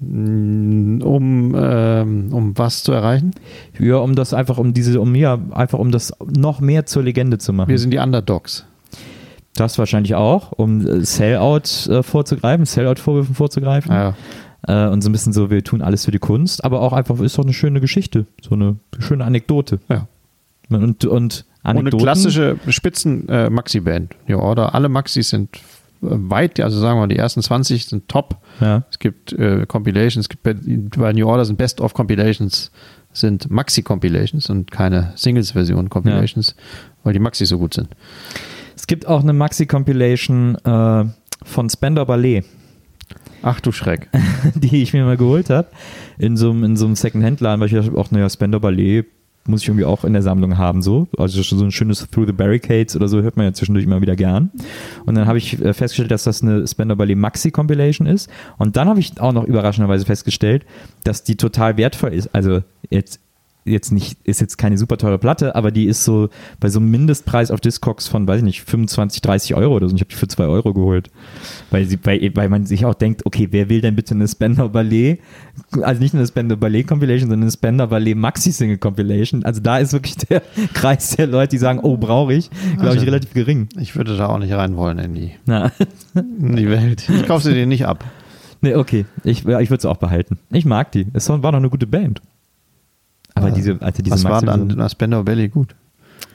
Mm, Um, ähm, um was zu erreichen? Ja, um das einfach, um diese, um ja, einfach um das noch mehr zur Legende zu machen. Wir sind die Underdogs. Das wahrscheinlich auch, um äh, Sellout äh, vorzugreifen, Sellout-Vorwürfen vorzugreifen. Ja. Äh, und so ein bisschen so, wir tun alles für die Kunst, aber auch einfach, ist doch eine schöne Geschichte, so eine schöne Anekdote. Ja. Und, und Und eine Anekdoten. klassische Spitzen-Maxi-Band. New Order. Alle Maxis sind äh, weit, also sagen wir mal, die ersten 20 sind top. Ja, Es gibt äh, Compilations, es gibt bei, bei New Order sind Best-of-Compilations, sind Maxi-Compilations und keine Singles-Version-Compilations, weil die Maxis so gut sind. Es gibt auch eine Maxi-Compilation äh, von Spender Ballet, Ach du Schreck. die ich mir mal geholt habe, in so einem in so einem Second-Hand-Laden, weil ich dachte, auch, naja, Spender Ballet muss ich irgendwie auch in der Sammlung haben, so. Also so ein schönes Through the Barricades oder so hört man ja zwischendurch immer wieder gern. Und dann habe ich äh, festgestellt, dass das eine Spender Ballet Maxi Compilation ist. Und dann habe ich auch noch überraschenderweise festgestellt, dass die total wertvoll ist. Also jetzt jetzt nicht, ist jetzt keine super teure Platte, aber die ist so bei so einem Mindestpreis auf Discogs von, weiß ich nicht, 25, 30 Euro oder so. Und ich habe die für 2 Euro geholt. Weil, sie, weil, weil man sich auch denkt, okay, wer will denn bitte eine Spender Ballet, also nicht eine Spender Ballet Compilation, sondern eine Spender Ballet Maxi Single Compilation. Also da ist wirklich der Kreis der Leute, die sagen, oh, brauche ich, glaube ich, Also- relativ gering. Ich würde da auch nicht rein wollen in die, Na, in die Welt. Ich kaufe sie dir nicht ab. nee, okay, ich, ich würde sie auch behalten. Ich mag die. Es war doch eine gute Band. Aber diese, also diese Was war dann an Spender Belly gut?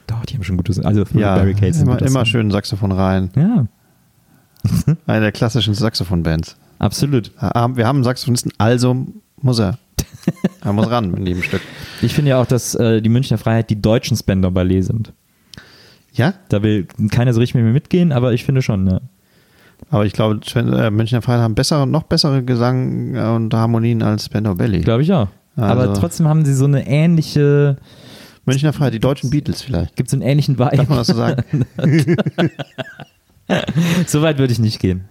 Doch, die haben schon gutes, also Ja, Barricades. immer, immer schön Saxophon rein. Ja, Eine der klassischen Saxophon-Bands. absolut. Ah, Wir haben einen Saxophonisten, also muss er. Er muss ran mit jedem Stück. Ich finde ja auch, dass äh, die Münchner Freiheit die deutschen Spender Ballet sind. Ja, Da will keiner so richtig mit mir mitgehen, aber ich finde schon, ja. aber ich glaube, äh, Münchner Freiheit haben bessere, noch bessere Gesang äh, und Harmonien als Spender Belly. Glaube ich auch. Aber Also- trotzdem haben sie so eine ähnliche, Münchner Freiheit, die deutschen Beatles vielleicht. gibt es einen ähnlichen Darf man Vibe. das so sagen? so weit würde ich nicht gehen.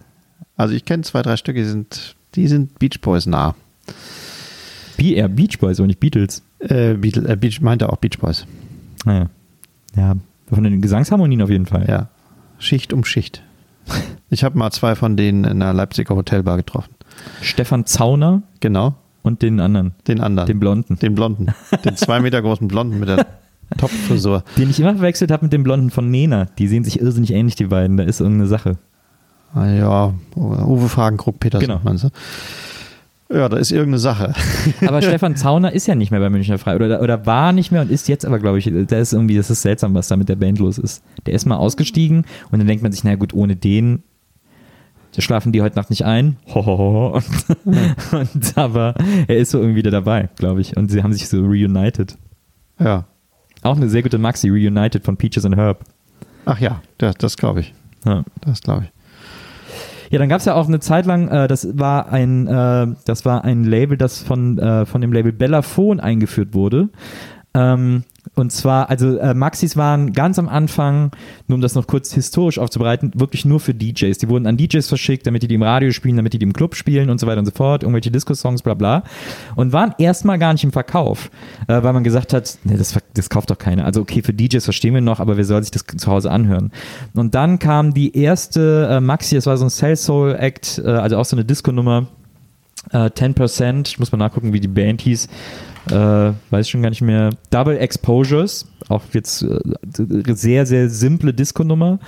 Also ich kenne zwei, drei Stücke, die sind, die sind Beach Boys nah. Eher Beach Boys und nicht Beatles. Äh, Beatle, äh, Beach, meinte auch Beach Boys. Naja. Ja, von den Gesangsharmonien auf jeden Fall. Ja. Schicht um Schicht. Ich habe mal zwei von denen in einer Leipziger Hotelbar getroffen. Stefan Zauner Genau, und den anderen, den anderen. den Blonden. Den Blonden. Den zwei Meter großen Blonden mit der Topfrisur. Den ich immer verwechselt habe mit dem Blonden von Nena. Die sehen sich irrsinnig ähnlich, die beiden. Da ist irgendeine Sache. Ah, ja, Uwe Fragenkrug Petersen, Genau. meinst du? Ja, da ist irgendeine Sache. Aber Stefan Zauner ist ja nicht mehr bei Münchner Frei oder, oder war nicht mehr und ist jetzt aber, glaube ich, da ist irgendwie, das ist seltsam, was da mit der Band los ist. Der ist mal ausgestiegen und dann denkt man sich, na gut, ohne den da schlafen die heute Nacht nicht ein. Hohoho. Und, und, aber er ist so irgendwie wieder dabei, glaube ich. Und sie haben sich so reunited. Ja. Auch eine sehr gute Maxi, Reunited von Peaches and Herb. Ach ja, das, das glaube ich. Ja. Das glaube ich. Ja, dann gab es ja auch eine Zeit lang, äh, das war ein, äh, das war ein Label, das von, äh, von dem Label Bellafon eingeführt wurde. Ähm, und zwar, also äh, Maxis waren ganz am Anfang, nur um das noch kurz historisch aufzubereiten, wirklich nur für DJs. Die wurden an DJs verschickt, damit die die im Radio spielen, damit die die im Club spielen und so weiter und so fort, irgendwelche Disco-Songs, bla bla. Und waren erstmal gar nicht im Verkauf, äh, weil man gesagt hat, nee, das, das kauft doch keiner. Also okay, für DJs verstehen wir noch, aber wer soll sich das zu Hause anhören? Und dann kam die erste äh, Maxi, das war so ein Cell Soul Act, äh, also auch so eine Disco-Nummer, äh, 10%, ich muss mal nachgucken, wie die Band hieß, äh, weiß schon gar nicht mehr, Double Exposures, auch jetzt äh, sehr, sehr simple Disco-Nummer,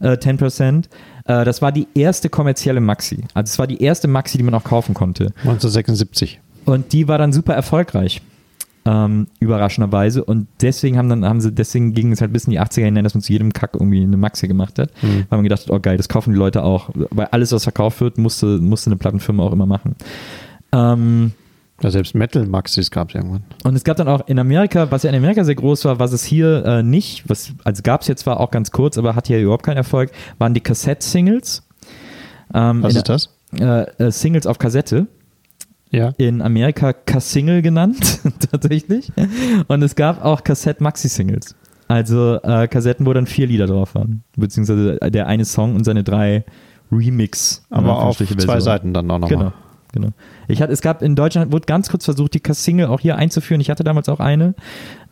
äh, 10%. Äh, das war die erste kommerzielle Maxi. Also es war die erste Maxi, die man auch kaufen konnte. 1976. Und die war dann super erfolgreich. Ähm, überraschenderweise. Und deswegen haben dann, haben sie, deswegen ging es halt bis in die 80er hinein, dass man zu jedem Kack irgendwie eine Maxi gemacht hat. Mhm. Weil man gedacht hat, oh geil, das kaufen die Leute auch. Weil alles, was verkauft wird, musste, musste eine Plattenfirma auch immer machen. Ähm, Ja, selbst Metal-Maxis gab es irgendwann. und es gab dann auch in Amerika, was ja in Amerika sehr groß war, was es hier äh, nicht, was, also gab es jetzt zwar auch ganz kurz, aber hat hier überhaupt keinen Erfolg, waren die Kassett-Singles. Ähm, Was ist das? Äh, äh, Singles auf Kassette. Ja. In Amerika Kassingle genannt, tatsächlich. Und es gab auch Kassett-Maxi-Singles. Also äh, Kassetten, wo dann vier Lieder drauf waren. Beziehungsweise der eine Song und seine drei Remix. Aber auf zwei Seiten dann auch nochmal. Genau. Genau. Ich hatte, es gab in Deutschland, wurde ganz kurz versucht, die Single auch hier einzuführen. Ich hatte damals auch eine.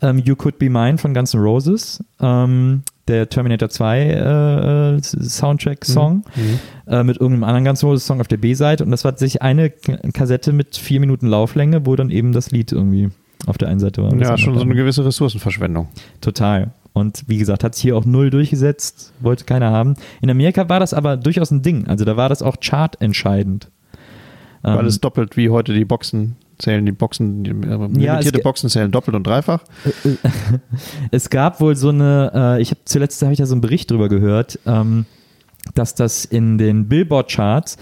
Ähm, you Could Be Mine von Guns N' Roses. Ähm, der Terminator 2 äh, Soundtrack-Song mhm. mhm. äh, mit irgendeinem anderen Guns N' Roses Song auf der B-Seite. Und das war sich eine Kassette mit vier Minuten Lauflänge, wo dann eben das Lied irgendwie auf der einen Seite war. Ja, schon so eine gewisse Ressourcenverschwendung. Total. Und wie gesagt, hat es hier auch null durchgesetzt, wollte keiner haben. In Amerika war das aber durchaus ein Ding. Also da war das auch chartentscheidend. Weil ähm, es doppelt wie heute die Boxen zählen, die Boxen, die äh, ja, limitierte Boxen zählen doppelt und dreifach. es gab wohl so eine, äh, ich habe zuletzt habe ich da so einen Bericht drüber gehört, ähm, dass das in den Billboard-Charts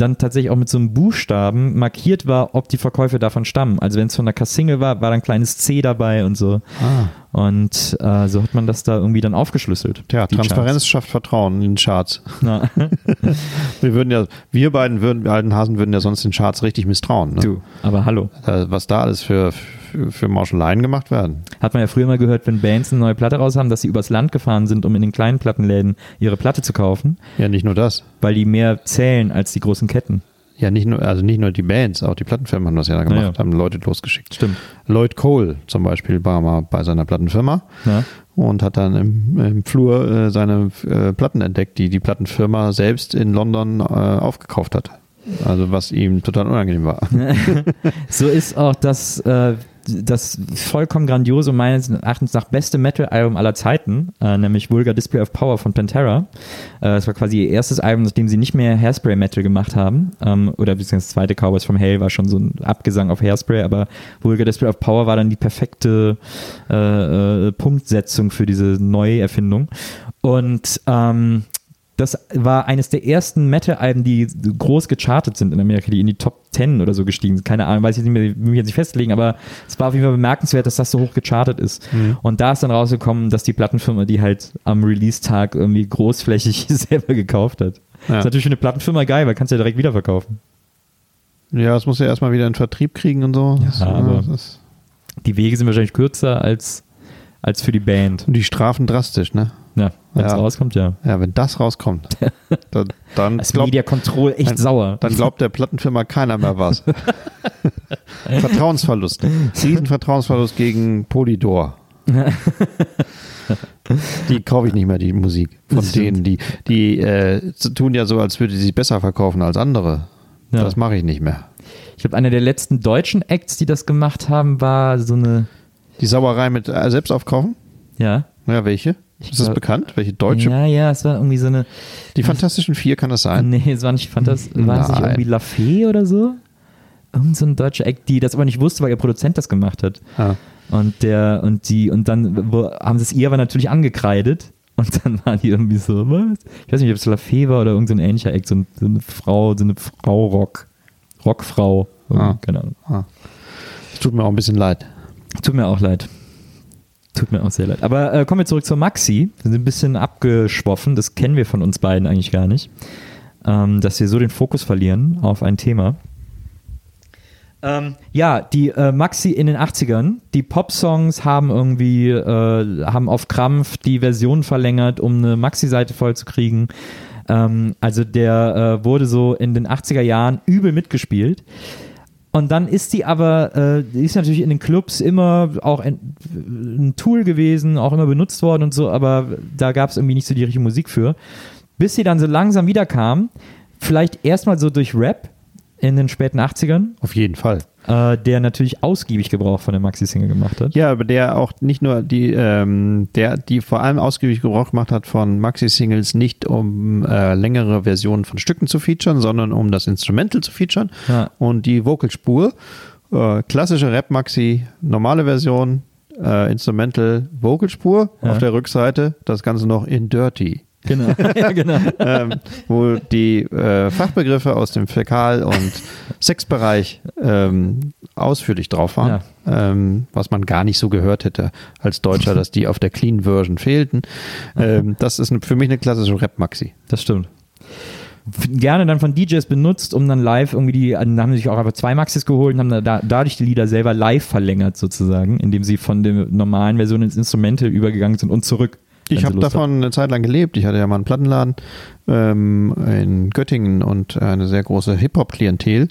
dann tatsächlich auch mit so einem Buchstaben markiert war, ob die Verkäufe davon stammen. Also wenn es von der Kassingle war, war da ein kleines C dabei und so. Ah. Und äh, so hat man das da irgendwie dann aufgeschlüsselt. Ja, Transparenz Charts. schafft Vertrauen in den Charts. wir würden ja, wir beiden würden, wir alten Hasen würden ja sonst den Charts richtig misstrauen. Ne? Du, aber hallo. Was da alles für, für, für Marschaleien gemacht werden. Hat man ja früher mal gehört, wenn Bands eine neue Platte raus haben, dass sie übers Land gefahren sind, um in den kleinen Plattenläden ihre Platte zu kaufen. Ja, nicht nur das. Weil die mehr zählen als die großen Ketten. Ja, nicht nur, also nicht nur die Bands, auch die Plattenfirmen haben das ja gemacht, ja. haben Leute losgeschickt. Stimmt. Lloyd Cole zum Beispiel war mal bei seiner Plattenfirma ja. und hat dann im, im Flur äh, seine äh, Platten entdeckt, die die Plattenfirma selbst in London äh, aufgekauft hat. Also was ihm total unangenehm war. so ist auch das äh, das vollkommen grandiose, meines Erachtens nach beste Metal-Album aller Zeiten, äh, nämlich Vulgar Display of Power von Pantera. Äh, das war quasi ihr erstes Album, nachdem sie nicht mehr Hairspray-Metal gemacht haben. Ähm, oder beziehungsweise das zweite Cowboys from Hell war schon so ein Abgesang auf Hairspray, aber Vulgar Display of Power war dann die perfekte äh, äh Punktsetzung für diese Neuerfindung. Und ähm, das war eines der ersten Metal-Alben, die groß gechartet sind in Amerika, die in die Top 10 oder so gestiegen sind. Keine Ahnung, weiß ich nicht mehr, will mich jetzt nicht festlegen, aber es war auf jeden Fall bemerkenswert, dass das so hoch gechartet ist. Mhm. Und da ist dann rausgekommen, dass die Plattenfirma die halt am Release-Tag irgendwie großflächig selber gekauft hat. Ja. Das ist natürlich für eine Plattenfirma geil, weil kannst du ja direkt wiederverkaufen. Ja, es muss ja erstmal wieder in Vertrieb kriegen und so. Ja, aber die Wege sind wahrscheinlich kürzer als, als für die Band. Und die Strafen drastisch, ne? Ja, wenn es ja. rauskommt, ja. Ja, wenn das rauskommt, dann, dann das Media Control echt dann, sauer. Dann glaubt der Plattenfirma keiner mehr was. Vertrauensverlust. Riesenvertrauensverlust gegen Polydor. die kaufe ich nicht mehr, die Musik von denen. Die, die äh, tun ja so, als würde sie besser verkaufen als andere. Ja. Das mache ich nicht mehr. Ich glaube, einer der letzten deutschen Acts, die das gemacht haben, war so eine. Die Sauerei mit äh, Selbstaufkaufen? Ja. Ja, welche? Ich ist das bekannt? Welche deutsche? Ja, ja, es war irgendwie so eine. Die Fantastischen Vier, kann das sein? Nee, es war nicht fantastisch. War es nicht irgendwie La Fee oder so? Irgend so ein deutscher Act, die das aber nicht wusste, weil ihr Produzent das gemacht hat. Ah. Und der, und die, und dann wo, haben sie es ihr aber natürlich angekreidet. Und dann waren die irgendwie so, was? Ich weiß nicht, ob es La Fee war oder irgendein so ähnlicher Act, so, so, eine Frau, so eine Frau Rock. Rockfrau. Ah. Keine Ahnung. Ah. Tut mir auch ein bisschen leid. Tut mir auch leid. Tut mir auch sehr leid. Aber äh, kommen wir zurück zur Maxi. Wir sind ein bisschen abgeschwoffen. Das kennen wir von uns beiden eigentlich gar nicht. Ähm, dass wir so den Fokus verlieren auf ein Thema. Ähm, ja, die äh, Maxi in den 80ern, die Pop-Songs haben irgendwie, äh, haben auf Krampf die Version verlängert, um eine Maxi-Seite vollzukriegen. Ähm, also der äh, wurde so in den 80er Jahren übel mitgespielt. Und dann ist sie aber, äh, die ist natürlich in den Clubs immer auch ein, ein Tool gewesen, auch immer benutzt worden und so, aber da gab es irgendwie nicht so die richtige Musik für. Bis sie dann so langsam wiederkam, vielleicht erstmal so durch Rap in den späten 80ern. Auf jeden Fall äh, der natürlich ausgiebig Gebrauch von der Maxi-Single gemacht hat. Ja, aber der auch nicht nur die, ähm, der, die vor allem ausgiebig Gebrauch gemacht hat von Maxi-Singles, nicht um äh, längere Versionen von Stücken zu featuren, sondern um das Instrumental zu featuren ja. und die Vocalspur. Äh, klassische Rap-Maxi, normale Version, äh, Instrumental, Vocalspur ja. auf der Rückseite, das Ganze noch in Dirty. Genau, ja, genau. ähm, wo die äh, Fachbegriffe aus dem Fäkal- und Sexbereich ähm, ausführlich drauf waren, ja. ähm, was man gar nicht so gehört hätte als Deutscher, dass die auf der Clean Version fehlten. Ähm, das ist für mich eine klassische Rap-Maxi. Das stimmt gerne dann von DJs benutzt, um dann live irgendwie die, dann haben sie sich auch einfach zwei Maxis geholt und haben da, dadurch die Lieder selber live verlängert sozusagen, indem sie von der normalen Version ins Instrumental übergegangen sind und zurück. Ich habe davon eine Zeit lang gelebt. Ich hatte ja mal einen Plattenladen ähm, in Göttingen und eine sehr große Hip-Hop-Klientel.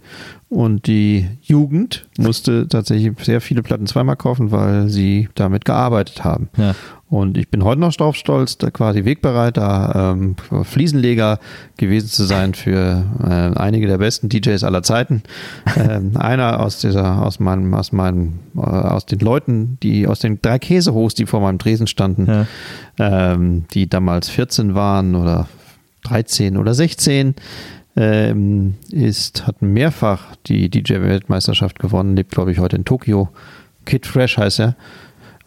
Und die Jugend musste tatsächlich sehr viele Platten zweimal kaufen, weil sie damit gearbeitet haben. Ja. Und ich bin heute noch drauf stolz, da quasi Wegbereiter, ähm, Fliesenleger gewesen zu sein für äh, einige der besten DJs aller Zeiten. ähm, einer aus dieser, aus meinem, aus meinem, äh, aus den Leuten, die aus den drei Käsehochs, die vor meinem Tresen standen, ja. ähm, die damals 14 waren oder 13 oder 16, ähm, ist, hat mehrfach die DJ-Weltmeisterschaft gewonnen, lebt, glaube ich, heute in Tokio. Kid Fresh heißt er.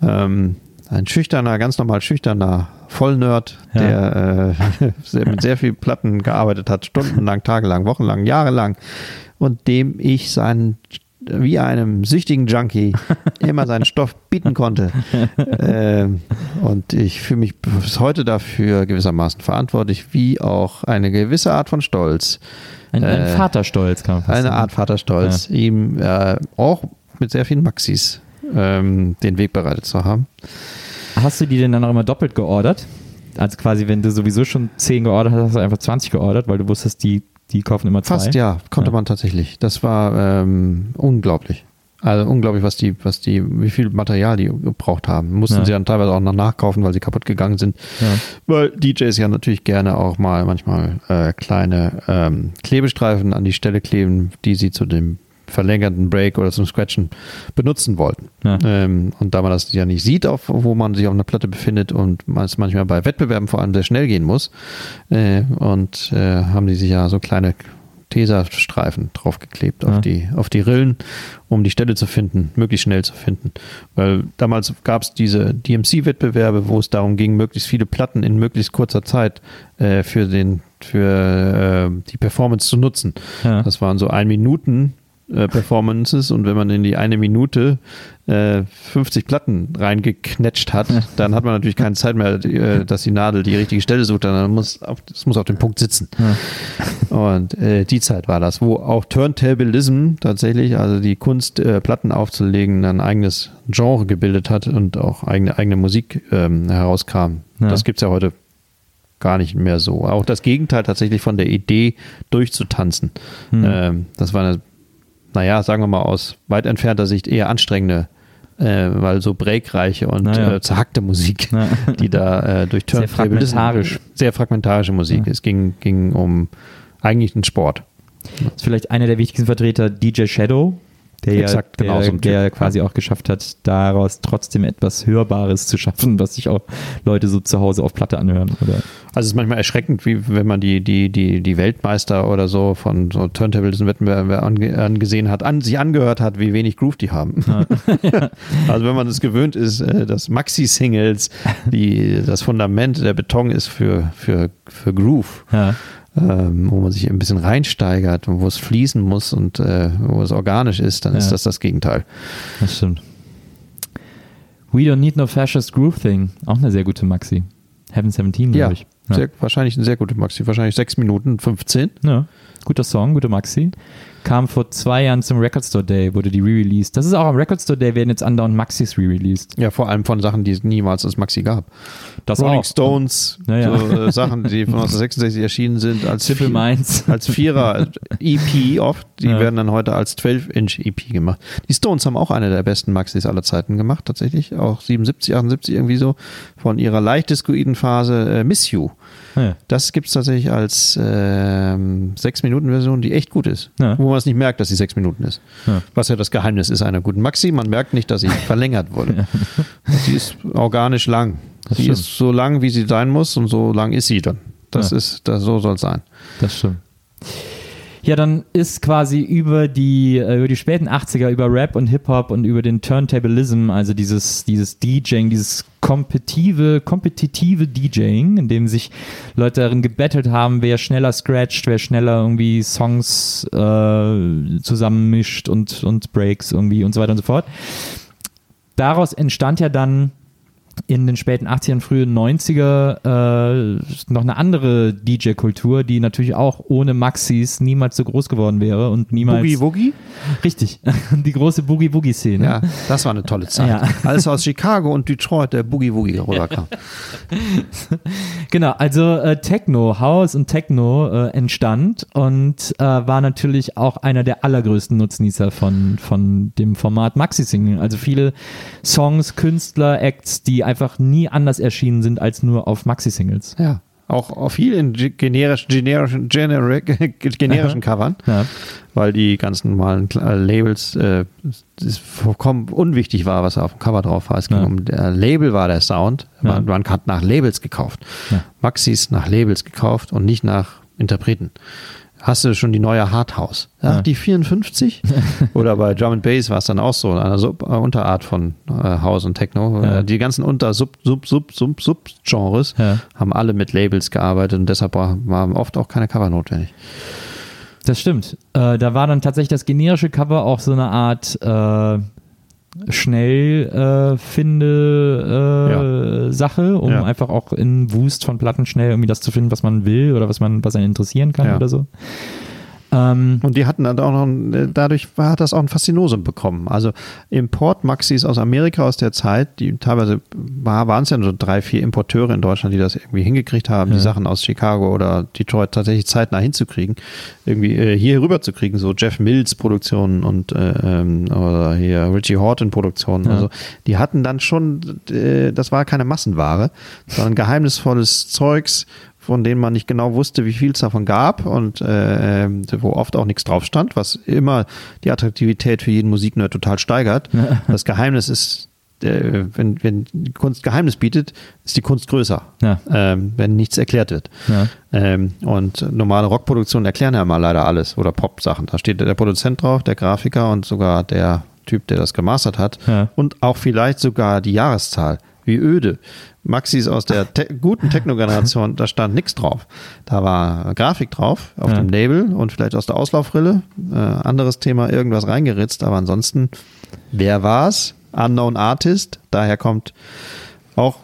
Ähm, ein schüchterner, ganz normal schüchterner Vollnerd, ja. der äh, mit sehr viel Platten gearbeitet hat, stundenlang, tagelang, wochenlang, jahrelang und dem ich seinen wie einem süchtigen Junkie immer seinen Stoff bieten konnte. ähm, und ich fühle mich bis heute dafür gewissermaßen verantwortlich, wie auch eine gewisse Art von Stolz. Ein, ein äh, Vaterstolz kann man fast Eine sagen. Art Vaterstolz, ja. ihm äh, auch mit sehr vielen Maxis ähm, den Weg bereitet zu haben. Hast du die denn dann auch immer doppelt geordert? Also quasi, wenn du sowieso schon 10 geordert hast, hast du einfach 20 geordert, weil du wusstest, die, die kaufen immer zwei? Fast, ja, konnte ja. man tatsächlich. Das war ähm, unglaublich. Also unglaublich, was die, was die, wie viel Material die gebraucht haben. Mussten ja. sie dann teilweise auch noch nachkaufen, weil sie kaputt gegangen sind. Ja. Weil DJs ja natürlich gerne auch mal manchmal äh, kleine ähm, Klebestreifen an die Stelle kleben, die sie zu dem verlängerten Break oder zum Scratchen benutzen wollten. Ja. Ähm, und da man das ja nicht sieht, auf, wo man sich auf einer Platte befindet und es manchmal bei Wettbewerben vor allem sehr schnell gehen muss, äh, und äh, haben die sich ja so kleine Tesastreifen draufgeklebt ja. auf, die, auf die Rillen, um die Stelle zu finden, möglichst schnell zu finden. Weil damals gab es diese DMC-Wettbewerbe, wo es darum ging, möglichst viele Platten in möglichst kurzer Zeit äh, für den für äh, die Performance zu nutzen. Ja. Das waren so ein Minuten äh, Performances und wenn man in die eine Minute äh, 50 Platten reingeknetscht hat, dann hat man natürlich keine Zeit mehr, äh, dass die Nadel die richtige Stelle sucht, dann muss es muss auf dem Punkt sitzen. Ja. Und äh, die Zeit war das, wo auch Turntablism tatsächlich, also die Kunst, äh, Platten aufzulegen, ein eigenes Genre gebildet hat und auch eigene, eigene Musik ähm, herauskam. Ja. Das gibt es ja heute gar nicht mehr so. Auch das Gegenteil tatsächlich von der Idee durchzutanzen. Hm. Ähm, das war eine naja, sagen wir mal aus weit entfernter Sicht eher anstrengende, äh, weil so breakreiche und naja. äh, zerhackte Musik, ja. die da äh, durch Turntable sehr fragmentarisch. Sehr fragmentarische Musik. Ja. Es ging, ging um eigentlich einen Sport. Das ist vielleicht einer der wichtigsten Vertreter, DJ Shadow, der Exakt, ja, genau der, so der quasi auch geschafft hat, daraus trotzdem etwas Hörbares zu schaffen, was sich auch Leute so zu Hause auf Platte anhören. Oder? Also es ist manchmal erschreckend, wie wenn man die, die, die, die Weltmeister oder so von so Turntables-Wettbewerben ange, angesehen hat, an, sich angehört hat, wie wenig Groove die haben. Ja. also wenn man es gewöhnt ist, äh, dass Maxi-Singles die das Fundament, der Beton ist für, für, für Groove. Ja ähm, wo man sich ein bisschen reinsteigert und wo es fließen muss und äh, wo es organisch ist, dann ja. ist das das Gegenteil. Das stimmt. We Don't Need No Fascist Groove Thing, auch eine sehr gute Maxi. Heaven 17, glaube ich. Ja, sehr, wahrscheinlich eine sehr gute Maxi. Wahrscheinlich 6 Minuten 15. Ja, guter Song, gute Maxi kam vor zwei Jahren zum Record Store Day, wurde die re-released. Das ist auch am Record Store Day, werden jetzt andauernd Maxis re-released. Ja, vor allem von Sachen, die es niemals als Maxi gab. Das Rolling auch. Stones, ja, ja. So, äh, Sachen, die von 1966 erschienen sind, als, Simple Minds. als Vierer EP oft, die ja. werden dann heute als 12-Inch EP gemacht. Die Stones haben auch eine der besten Maxis aller Zeiten gemacht, tatsächlich. Auch 77, 78 irgendwie so, von ihrer leicht diskuiden Phase äh, Miss You. Ja. Das gibt es tatsächlich als äh, 6-Minuten-Version, die echt gut ist. Ja. Wo man es nicht merkt, dass sie 6 Minuten ist. Ja. Was ja das Geheimnis ist einer guten Maxi. Man merkt nicht, dass sie verlängert wurde. Sie ist organisch lang. Das sie stimmt. ist so lang, wie sie sein muss und so lang ist sie dann. Das ist, das, so soll es sein. Das stimmt. Ja, dann ist quasi über die, äh, über die späten 80er, über Rap und Hip-Hop und über den Turntablism, also dieses, dieses DJing, dieses kompetitive, kompetitive DJing, in dem sich Leute darin gebettelt haben, wer schneller scratcht, wer schneller irgendwie Songs äh, zusammenmischt und, und Breaks irgendwie und so weiter und so fort. Daraus entstand ja dann in den späten 80ern, frühen 90er äh, noch eine andere DJ-Kultur, die natürlich auch ohne Maxis niemals so groß geworden wäre und niemals. Boogie Woogie? Richtig, die große Boogie Woogie-Szene. Ja, das war eine tolle Zeit. Ja. Als aus Chicago und Detroit der Boogie Woogie rüberkam. genau, also äh, Techno, House und Techno äh, entstand und äh, war natürlich auch einer der allergrößten Nutznießer von, von dem Format Maxi-Single. Also viele Songs, Künstler, Acts, die einfach nie anders erschienen sind als nur auf Maxi-Singles. Ja. Auch, auch viel in generisch, generischen, generic, generischen Covern, ja. weil die ganzen normalen äh, Labels äh, vollkommen unwichtig war, was auf dem Cover drauf war. Es ging ja. um der Label war der Sound. Man, man hat nach Labels gekauft. Maxis nach Labels gekauft und nicht nach Interpreten hast du schon die neue Hardhouse. Ja, ja. die 54. Oder bei Drum and Bass war es dann auch so, eine Sub äh, Unterart von äh, House und Techno. Ja. Die ganzen Unter Sub Sub Sub Sub Sub Genres ja. haben alle mit Labels gearbeitet und deshalb waren oft auch keine Cover notwendig. Das stimmt. Äh, da war dann tatsächlich das generische Cover auch so eine Art äh, schnell äh, finde äh, ja. Sache, um ja. einfach auch in Wust von Platten schnell irgendwie das zu finden, was man will oder was man, was einen interessieren kann ja. oder so. Ähm, und die hatten dann auch noch, dadurch hat das auch ein Faszinosum bekommen. Also Import-Maxis aus Amerika aus der Zeit, die teilweise war, waren es ja so drei, vier Importeure in Deutschland, die das irgendwie hingekriegt haben, ja. die Sachen aus Chicago oder Detroit tatsächlich zeitnah hinzukriegen, irgendwie äh, hier rüber zu kriegen, so Jeff Mills Produktionen und äh, ähm, oder hier Richie Horton Produktionen. Ja. Also die hatten dann schon, äh, das war keine Massenware, sondern geheimnisvolles Zeugs von denen man nicht genau wusste, wie viel es davon gab und äh, wo oft auch nichts drauf stand, was immer die Attraktivität für jeden Musiknerd total steigert. Ja. Das Geheimnis ist, äh, wenn, wenn die Kunst Geheimnis bietet, ist die Kunst größer, ja. ähm, wenn nichts erklärt wird. Ja. Ähm, und normale Rockproduktionen erklären ja mal leider alles oder Pop-Sachen. Da steht der Produzent drauf, der Grafiker und sogar der Typ, der das gemastert hat und auch vielleicht sogar die Jahreszahl wie öde. Maxis aus der te guten Techno-Generation, da stand nichts drauf. Da war Grafik drauf auf ja. dem Label und vielleicht aus der Auslaufrille. Äh, anderes Thema, irgendwas reingeritzt, aber ansonsten, wer war's? Unknown Artist, daher kommt auch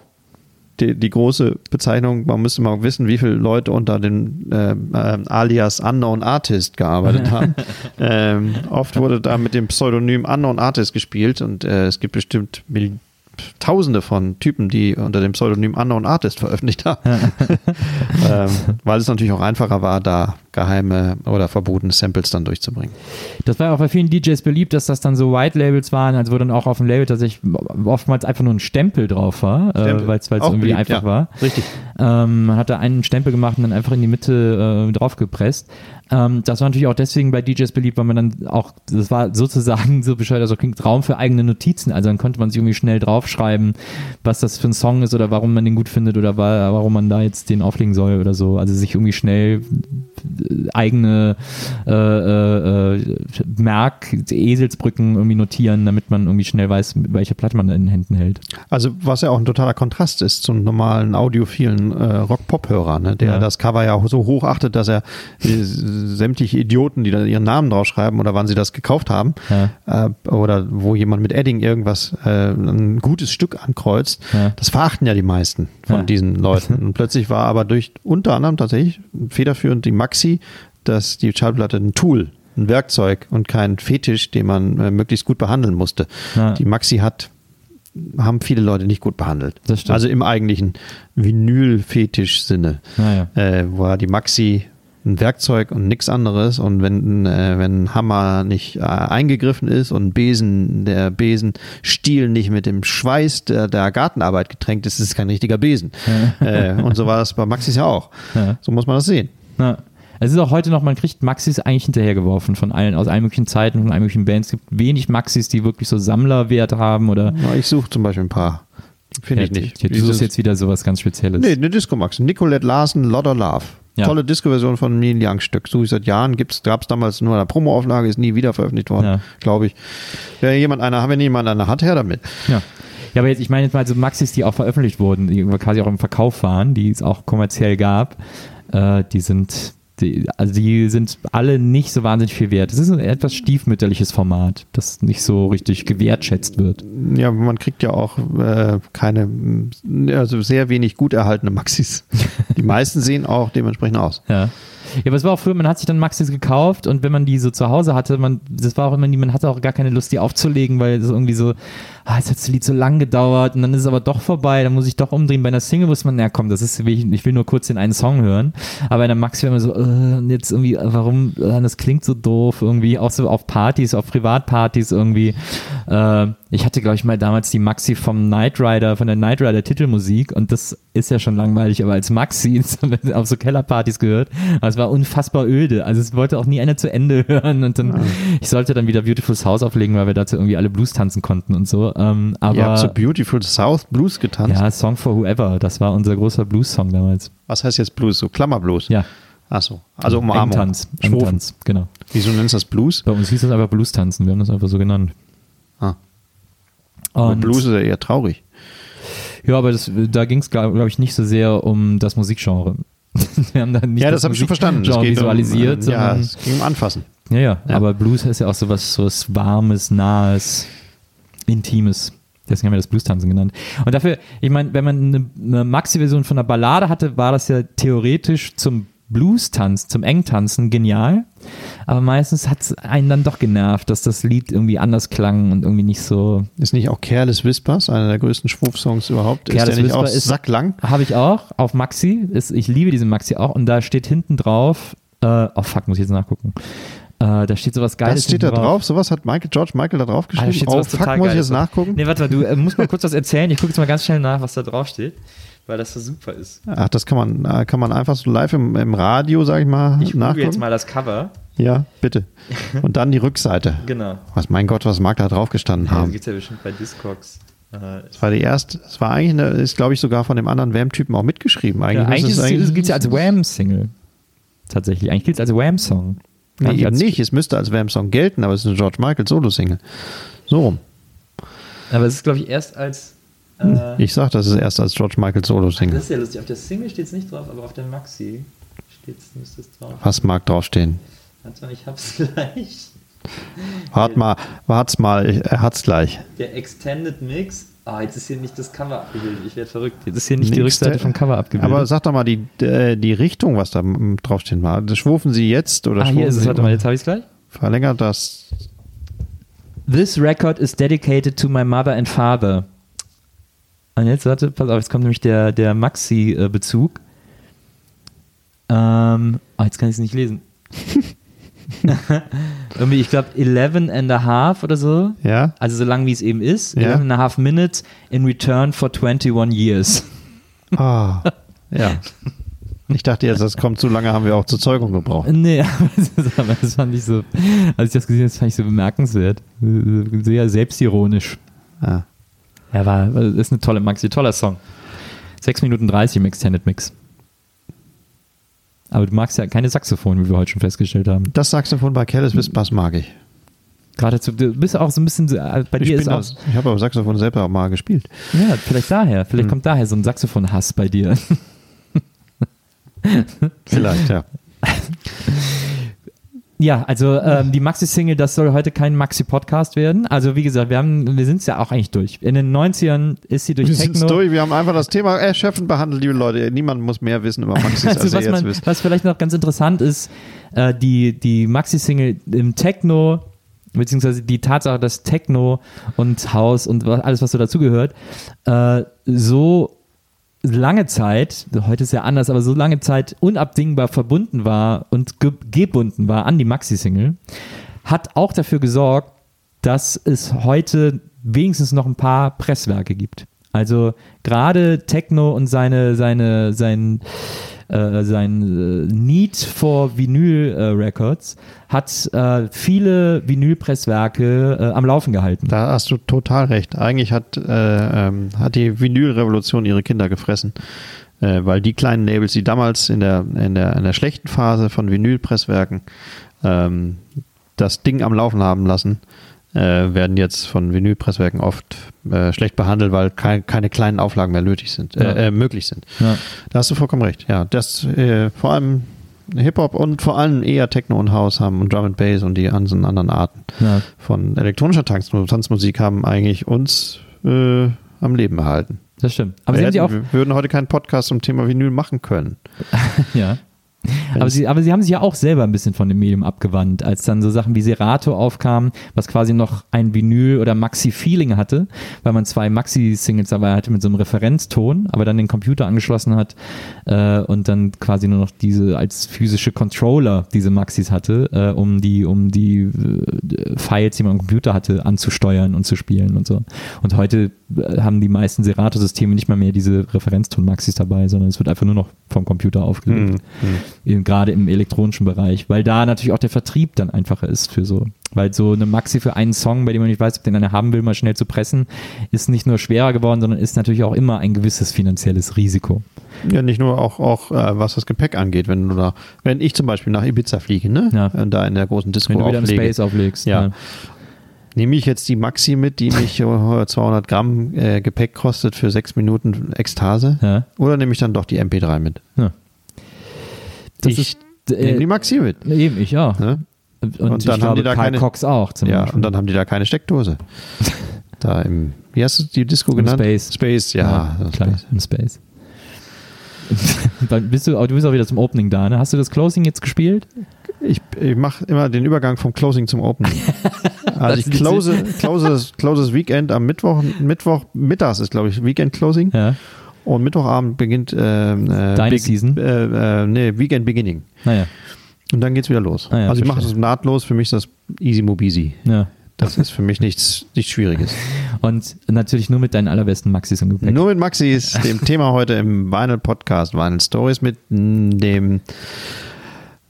die, die, große Bezeichnung, man müsste mal wissen, wie viele Leute unter dem äh, äh, alias Unknown Artist gearbeitet haben. ähm, oft wurde da mit dem Pseudonym Unknown Artist gespielt und äh, es gibt bestimmt Millionen Tausende von Typen, die unter dem Pseudonym Unknown Artist veröffentlicht haben. ähm, weil es natürlich auch einfacher war, da geheime oder verbotene Samples dann durchzubringen. Das war auch bei vielen DJs beliebt, dass das dann so White Labels waren, also wo dann auch auf dem Label tatsächlich oftmals einfach nur ein Stempel drauf war, äh, weil es irgendwie beliebt, einfach ja. war. Richtig. Ähm, man hat da einen Stempel gemacht und dann einfach in die Mitte äh, draufgepresst. Ähm, das war natürlich auch deswegen bei DJs beliebt, weil man dann auch, das war sozusagen so bescheuert, also klingt Raum für eigene Notizen. Also dann konnte man sich irgendwie schnell draufschreiben, was das für ein Song ist oder warum man den gut findet oder warum man da jetzt den auflegen soll oder so. Also sich irgendwie schnell eigene äh, äh, äh, Merk, Eselsbrücken irgendwie notieren, damit man irgendwie schnell weiß, welche Platte man in den Händen hält. Also was ja auch ein totaler Kontrast ist zum normalen audiophilen äh, Rock-Pop-Hörer, ne? der ja. das Cover ja so hoch achtet, dass er sämtliche Idioten, die da ihren Namen draufschreiben oder wann sie das gekauft haben, ja. äh, oder wo jemand mit Edding irgendwas, äh, ein gutes Stück ankreuzt, ja. das verachten ja die meisten von diesen Leuten. Und plötzlich war aber durch unter anderem tatsächlich federführend die Maxi, dass die Schallplatte ein Tool, ein Werkzeug und kein Fetisch, den man äh, möglichst gut behandeln musste. Die Maxi hat haben viele Leute nicht gut behandelt. Also im eigentlichen Vinyl-Fetisch-Sinne. Ja. Äh, war die Maxi ein Werkzeug und nichts anderes. Und wenn, äh, wenn ein Hammer nicht äh, eingegriffen ist und Besen, der Besenstiel nicht mit dem Schweiß der, der Gartenarbeit getränkt ist, ist es kein richtiger Besen. äh, und so war das bei Maxis ja auch. Ja. So muss man das sehen. Ja. Es ist auch heute noch, man kriegt Maxis eigentlich hinterhergeworfen von allen, aus allen möglichen Zeiten, von allen möglichen Bands. Es gibt wenig Maxis, die wirklich so Sammlerwert haben oder. Ja, ich suche zum Beispiel ein paar. Finde ich nicht. Du suchst jetzt wieder sowas ganz Spezielles. Nee, eine Disco-Max. Nicolette Larsen, Lot of Love. Ja. Tolle Disco-Version von Neil Young Stück. So wie seit Jahren gab es damals nur eine Promo-Auflage, ist nie wieder veröffentlicht worden, ja. glaube ich. Wenn jemand eine, wenn jemand eine hat, her damit. Ja. Ja, aber jetzt, ich meine jetzt mal so Maxis, die auch veröffentlicht wurden, die quasi auch im Verkauf waren, die es auch kommerziell gab, äh, die sind Die, also die sind alle nicht so wahnsinnig viel wert. Es ist ein etwas stiefmütterliches Format, das nicht so richtig gewertschätzt wird. Ja, man kriegt ja auch äh, keine, also sehr wenig gut erhaltene Maxis. Die meisten sehen auch dementsprechend aus. Ja. Ja, aber es war auch früher, man hat sich dann Maxis gekauft und wenn man die so zu Hause hatte, man, das war auch immer, man hatte auch gar keine Lust, die aufzulegen, weil es irgendwie so, ah, jetzt hat das Lied so lang gedauert und dann ist es aber doch vorbei, dann muss ich doch umdrehen. Bei einer Single muss man, ja komm, das ist, ich will nur kurz den einen Song hören, aber in der Maxi war immer so, äh, jetzt irgendwie, warum, äh, das klingt so doof, irgendwie, auch so auf Partys, auf Privatpartys irgendwie. Äh, ich hatte, glaube ich, mal damals die Maxi vom Knight Rider, von der Knight Rider Titelmusik und das ist ja schon langweilig, aber als Maxi auf so Kellerpartys gehört, aber es war unfassbar öde. Also es wollte auch nie einer zu Ende hören und dann, ja. ich sollte dann wieder Beautiful South auflegen, weil wir dazu irgendwie alle Blues tanzen konnten und so. Ähm, aber, Ihr habt so Beautiful South Blues getanzt? Ja, Song for Whoever, das war unser großer Blues-Song damals. Was heißt jetzt Blues? So Klammerblues? Ja. Achso, also Umarmung. Engtanz, Engtanz, genau. Wieso nennst du das Blues? Bei uns hieß das einfach Blues-Tanzen, wir haben das einfach so genannt. Ah. Und Blues ist ja eher traurig. Ja, aber das, da ging es, glaube ich, nicht so sehr um das Musikgenre. wir haben da nicht ja, das, das habe ich schon verstanden. Genre visualisiert. Um, ja, es ging um Anfassen. Ja, ja, ja, aber Blues ist ja auch so was, so was Warmes, Nahes, Intimes. Deswegen haben wir das Blues-Tanzen genannt. Und dafür, ich meine, wenn man eine, eine Maxi-Version von einer Ballade hatte, war das ja theoretisch zum Blues-Tanz, zum Engtanzen genial. Aber meistens hat es einen dann doch genervt, dass das Lied irgendwie anders klang und irgendwie nicht so. Ist nicht auch Careless Whispers, einer der größten Schwurf-Songs überhaupt? Careless ist der nicht auch sacklang? Habe ich auch auf Maxi. Ist, ich liebe diesen Maxi auch. Und da steht hinten drauf, äh, oh fuck, muss ich jetzt nachgucken. Äh, da steht sowas Geiles. Das steht da drauf. drauf. Sowas hat Michael, George Michael da drauf geschrieben. Ah, oh, fuck, muss ich jetzt nachgucken? Nee, warte mal, du äh, musst mal kurz was erzählen. Ich gucke jetzt mal ganz schnell nach, was da drauf steht weil das so super ist. Ach, das kann man, äh, kann man einfach so live im, im Radio, sag ich mal, ich nachgucken. Ich jetzt mal das Cover. Ja, bitte. Und dann die Rückseite. genau. Was, mein Gott, was mag da drauf gestanden haben? Das gibt ja bestimmt bei Discogs. Das war die erste, es war eigentlich, eine, ist glaube ich sogar von dem anderen Wham-Typen auch mitgeschrieben. Eigentlich, ja, eigentlich, eigentlich gilt es ja als Wham-Single. Tatsächlich. Eigentlich gilt es als Wham-Song. Nee, eben nicht. Es müsste als Wham-Song gelten, aber es ist eine George Michael Solo-Single. So rum. Aber es ist, glaube ich, erst als äh, ich sag, das ist erst als George Michael Solo-Single. Das ist ja lustig. Auf der Single steht es nicht drauf, aber auf der Maxi steht es drauf. Was mag draufstehen? Warte ich hab's gleich. Wart mal, wart's mal, er hat's gleich. Der Extended Mix. Ah, jetzt ist hier nicht das Cover abgebildet. Ich werde verrückt. Jetzt ist hier nicht Nächste, die Rückseite vom Cover abgebildet. Aber sag doch mal die, äh, die Richtung, was da draufstehen war. Schwufen Sie jetzt oder ah, hier ist es. Warte mal, jetzt habe ich es gleich. Verlängert das. This record is dedicated to my mother and father. Und jetzt, warte, pass auf, jetzt kommt nämlich der, der Maxi-Bezug. Ähm, oh, jetzt kann ich es nicht lesen. Irgendwie, ich glaube, 11 and a half oder so. Ja. Also so lang wie es eben ist. Ja. 11 and a half minutes in return for 21 years. Ah, ja. Ich dachte jetzt, das kommt zu lange, haben wir auch zur Zeugung gebraucht. Nee, aber das fand ich so, als ich das gesehen habe, fand ich so bemerkenswert. Sehr selbstironisch. Ja. Ja, war, ist eine tolle Maxi, toller Song. 6 Minuten 30 im Extended Mix. Aber du magst ja keine Saxophon, wie wir heute schon festgestellt haben. Das Saxophon bei Careless Whispers mag ich. Gerade zu, du bist auch so ein bisschen, äh, bei ich dir ist auch. Das, ich habe aber Saxophon selber auch mal gespielt. Ja, vielleicht daher. Vielleicht hm. kommt daher so ein Saxophon-Hass bei dir. vielleicht, ja. Ja, also ähm, die Maxi-Single, das soll heute kein Maxi-Podcast werden. Also wie gesagt, wir haben, wir sind es ja auch eigentlich durch. In den 90ern ist sie durch wir Techno. Wir durch, wir haben einfach das Thema erschöpfend behandelt, liebe Leute. Niemand muss mehr wissen über Maxis, also, als was, man, wisst. was vielleicht noch ganz interessant ist, äh, die, die Maxi-Single im Techno, beziehungsweise die Tatsache, dass Techno und Haus und alles, was so dazugehört, äh, so lange Zeit, heute ist ja anders, aber so lange Zeit unabdingbar verbunden war und ge gebunden war an die Maxi-Single, hat auch dafür gesorgt, dass es heute wenigstens noch ein paar Presswerke gibt. Also gerade Techno und seine, seine, sein, äh, sein äh, Need for Vinyl äh, Records hat äh, viele Vinylpresswerke äh, am Laufen gehalten. Da hast du total recht. Eigentlich hat, äh, ähm, hat die Vinylrevolution ihre Kinder gefressen. weil die kleinen Labels, die damals in der, in der, in der schlechten Phase von Vinylpresswerken ähm, das Ding am Laufen haben lassen, werden jetzt von Vinylpresswerken oft äh, schlecht behandelt, weil kein, keine kleinen Auflagen mehr nötig sind, äh, ja. Äh, möglich sind. Ja. Da hast du vollkommen recht. Ja, das äh, vor allem Hip-Hop und vor allem eher Techno und House haben und Drum and Bass und die ganzen anderen Arten ja. von elektronischer Tanzmusik haben eigentlich uns äh, am Leben erhalten. Das stimmt. Aber wir, hätten, wir würden heute keinen Podcast zum Thema Vinyl machen können. ja. Aber sie, aber sie haben sich ja auch selber ein bisschen von dem Medium abgewandt, als dann so Sachen wie Serato aufkamen, was quasi noch ein Vinyl- oder Maxi-Feeling hatte, weil man zwei Maxi-Singles dabei hatte mit so einem Referenzton, aber dann den Computer angeschlossen hat äh, und dann quasi nur noch diese als physische Controller diese Maxis hatte, äh, um die, um die äh, Files, die man am Computer hatte, anzusteuern und zu spielen und so. Und heute haben die meisten Serato-Systeme nicht mal mehr diese Referenzton-Maxis dabei, sondern es wird einfach nur noch vom Computer aufgelegt. Mhm. Gerade im elektronischen Bereich, weil da natürlich auch der Vertrieb dann einfacher ist für so. Weil so eine Maxi für einen Song, bei dem man nicht weiß, ob den einer haben will, mal schnell zu pressen, ist nicht nur schwerer geworden, sondern ist natürlich auch immer ein gewisses finanzielles Risiko. Ja, nicht nur auch, auch äh, was das Gepäck angeht, wenn du da, wenn ich zum Beispiel nach Ibiza fliege, ne? Ja. Und da in der großen Disco Wenn du wieder auflege. im Space auflegst. Ja. ja. Nehme ich jetzt die Maxi mit, die mich 200 Gramm äh, Gepäck kostet für sechs Minuten Ekstase? Ja. Oder nehme ich dann doch die MP3 mit? Ja. ich ist, äh, nehme die Maxi mit. Eben, ich auch. Ne? Und, und, dann haben die da Karl keine, Cox auch. ja, Beispiel. und dann haben die da keine Steckdose. da im, wie hast du die Disco Im genannt? Space. Space, ja. ja klar, Space. im Space. dann bist du, du bist auch wieder zum Opening da, ne? Hast du das Closing jetzt gespielt? Ich, ich mache immer den Übergang vom Closing zum Opening. Also ich close, close, close das Weekend am Mittwoch, Mittwoch mittags ist, glaube ich, Weekend Closing. Ja. Und Mittwochabend beginnt äh, äh Deine Big, Season? Äh, äh, nee, Weekend Beginning. Naja. Und dann geht's wieder los. Ah ja, also ich mache das nahtlos, für mich ist das easy mobisi. Ja. Das ist für mich nichts, nichts Schwieriges. Und natürlich nur mit deinen allerbesten Maxis im Gepäck. Nur mit Maxis, dem Thema heute im Vinyl Podcast, Vinyl Stories mit dem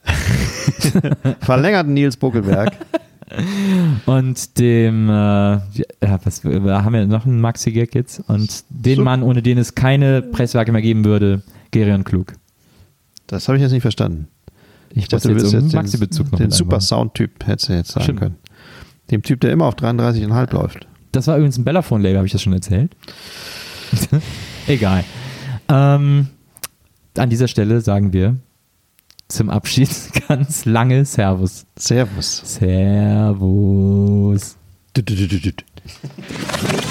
verlängerten Nils Buckelberg. Und dem, äh, ja, was, wir haben ja noch einen Maxi-Gag jetzt. Und den so. Mann, ohne den es keine Presswerke mehr geben würde, Gerion Klug. Das habe ich jetzt nicht verstanden. Ich, dachte, du willst jetzt Maxi-Bezug noch Den super Sound-Typ hättest du jetzt sagen Stimmt. können. Dem Typ, der immer auf 33,5 läuft. Das war übrigens ein Bellaphone-Label, habe ich das schon erzählt? Egal. Ähm, an dieser Stelle sagen wir zum Abschied ganz lange Servus. Servus. Servus.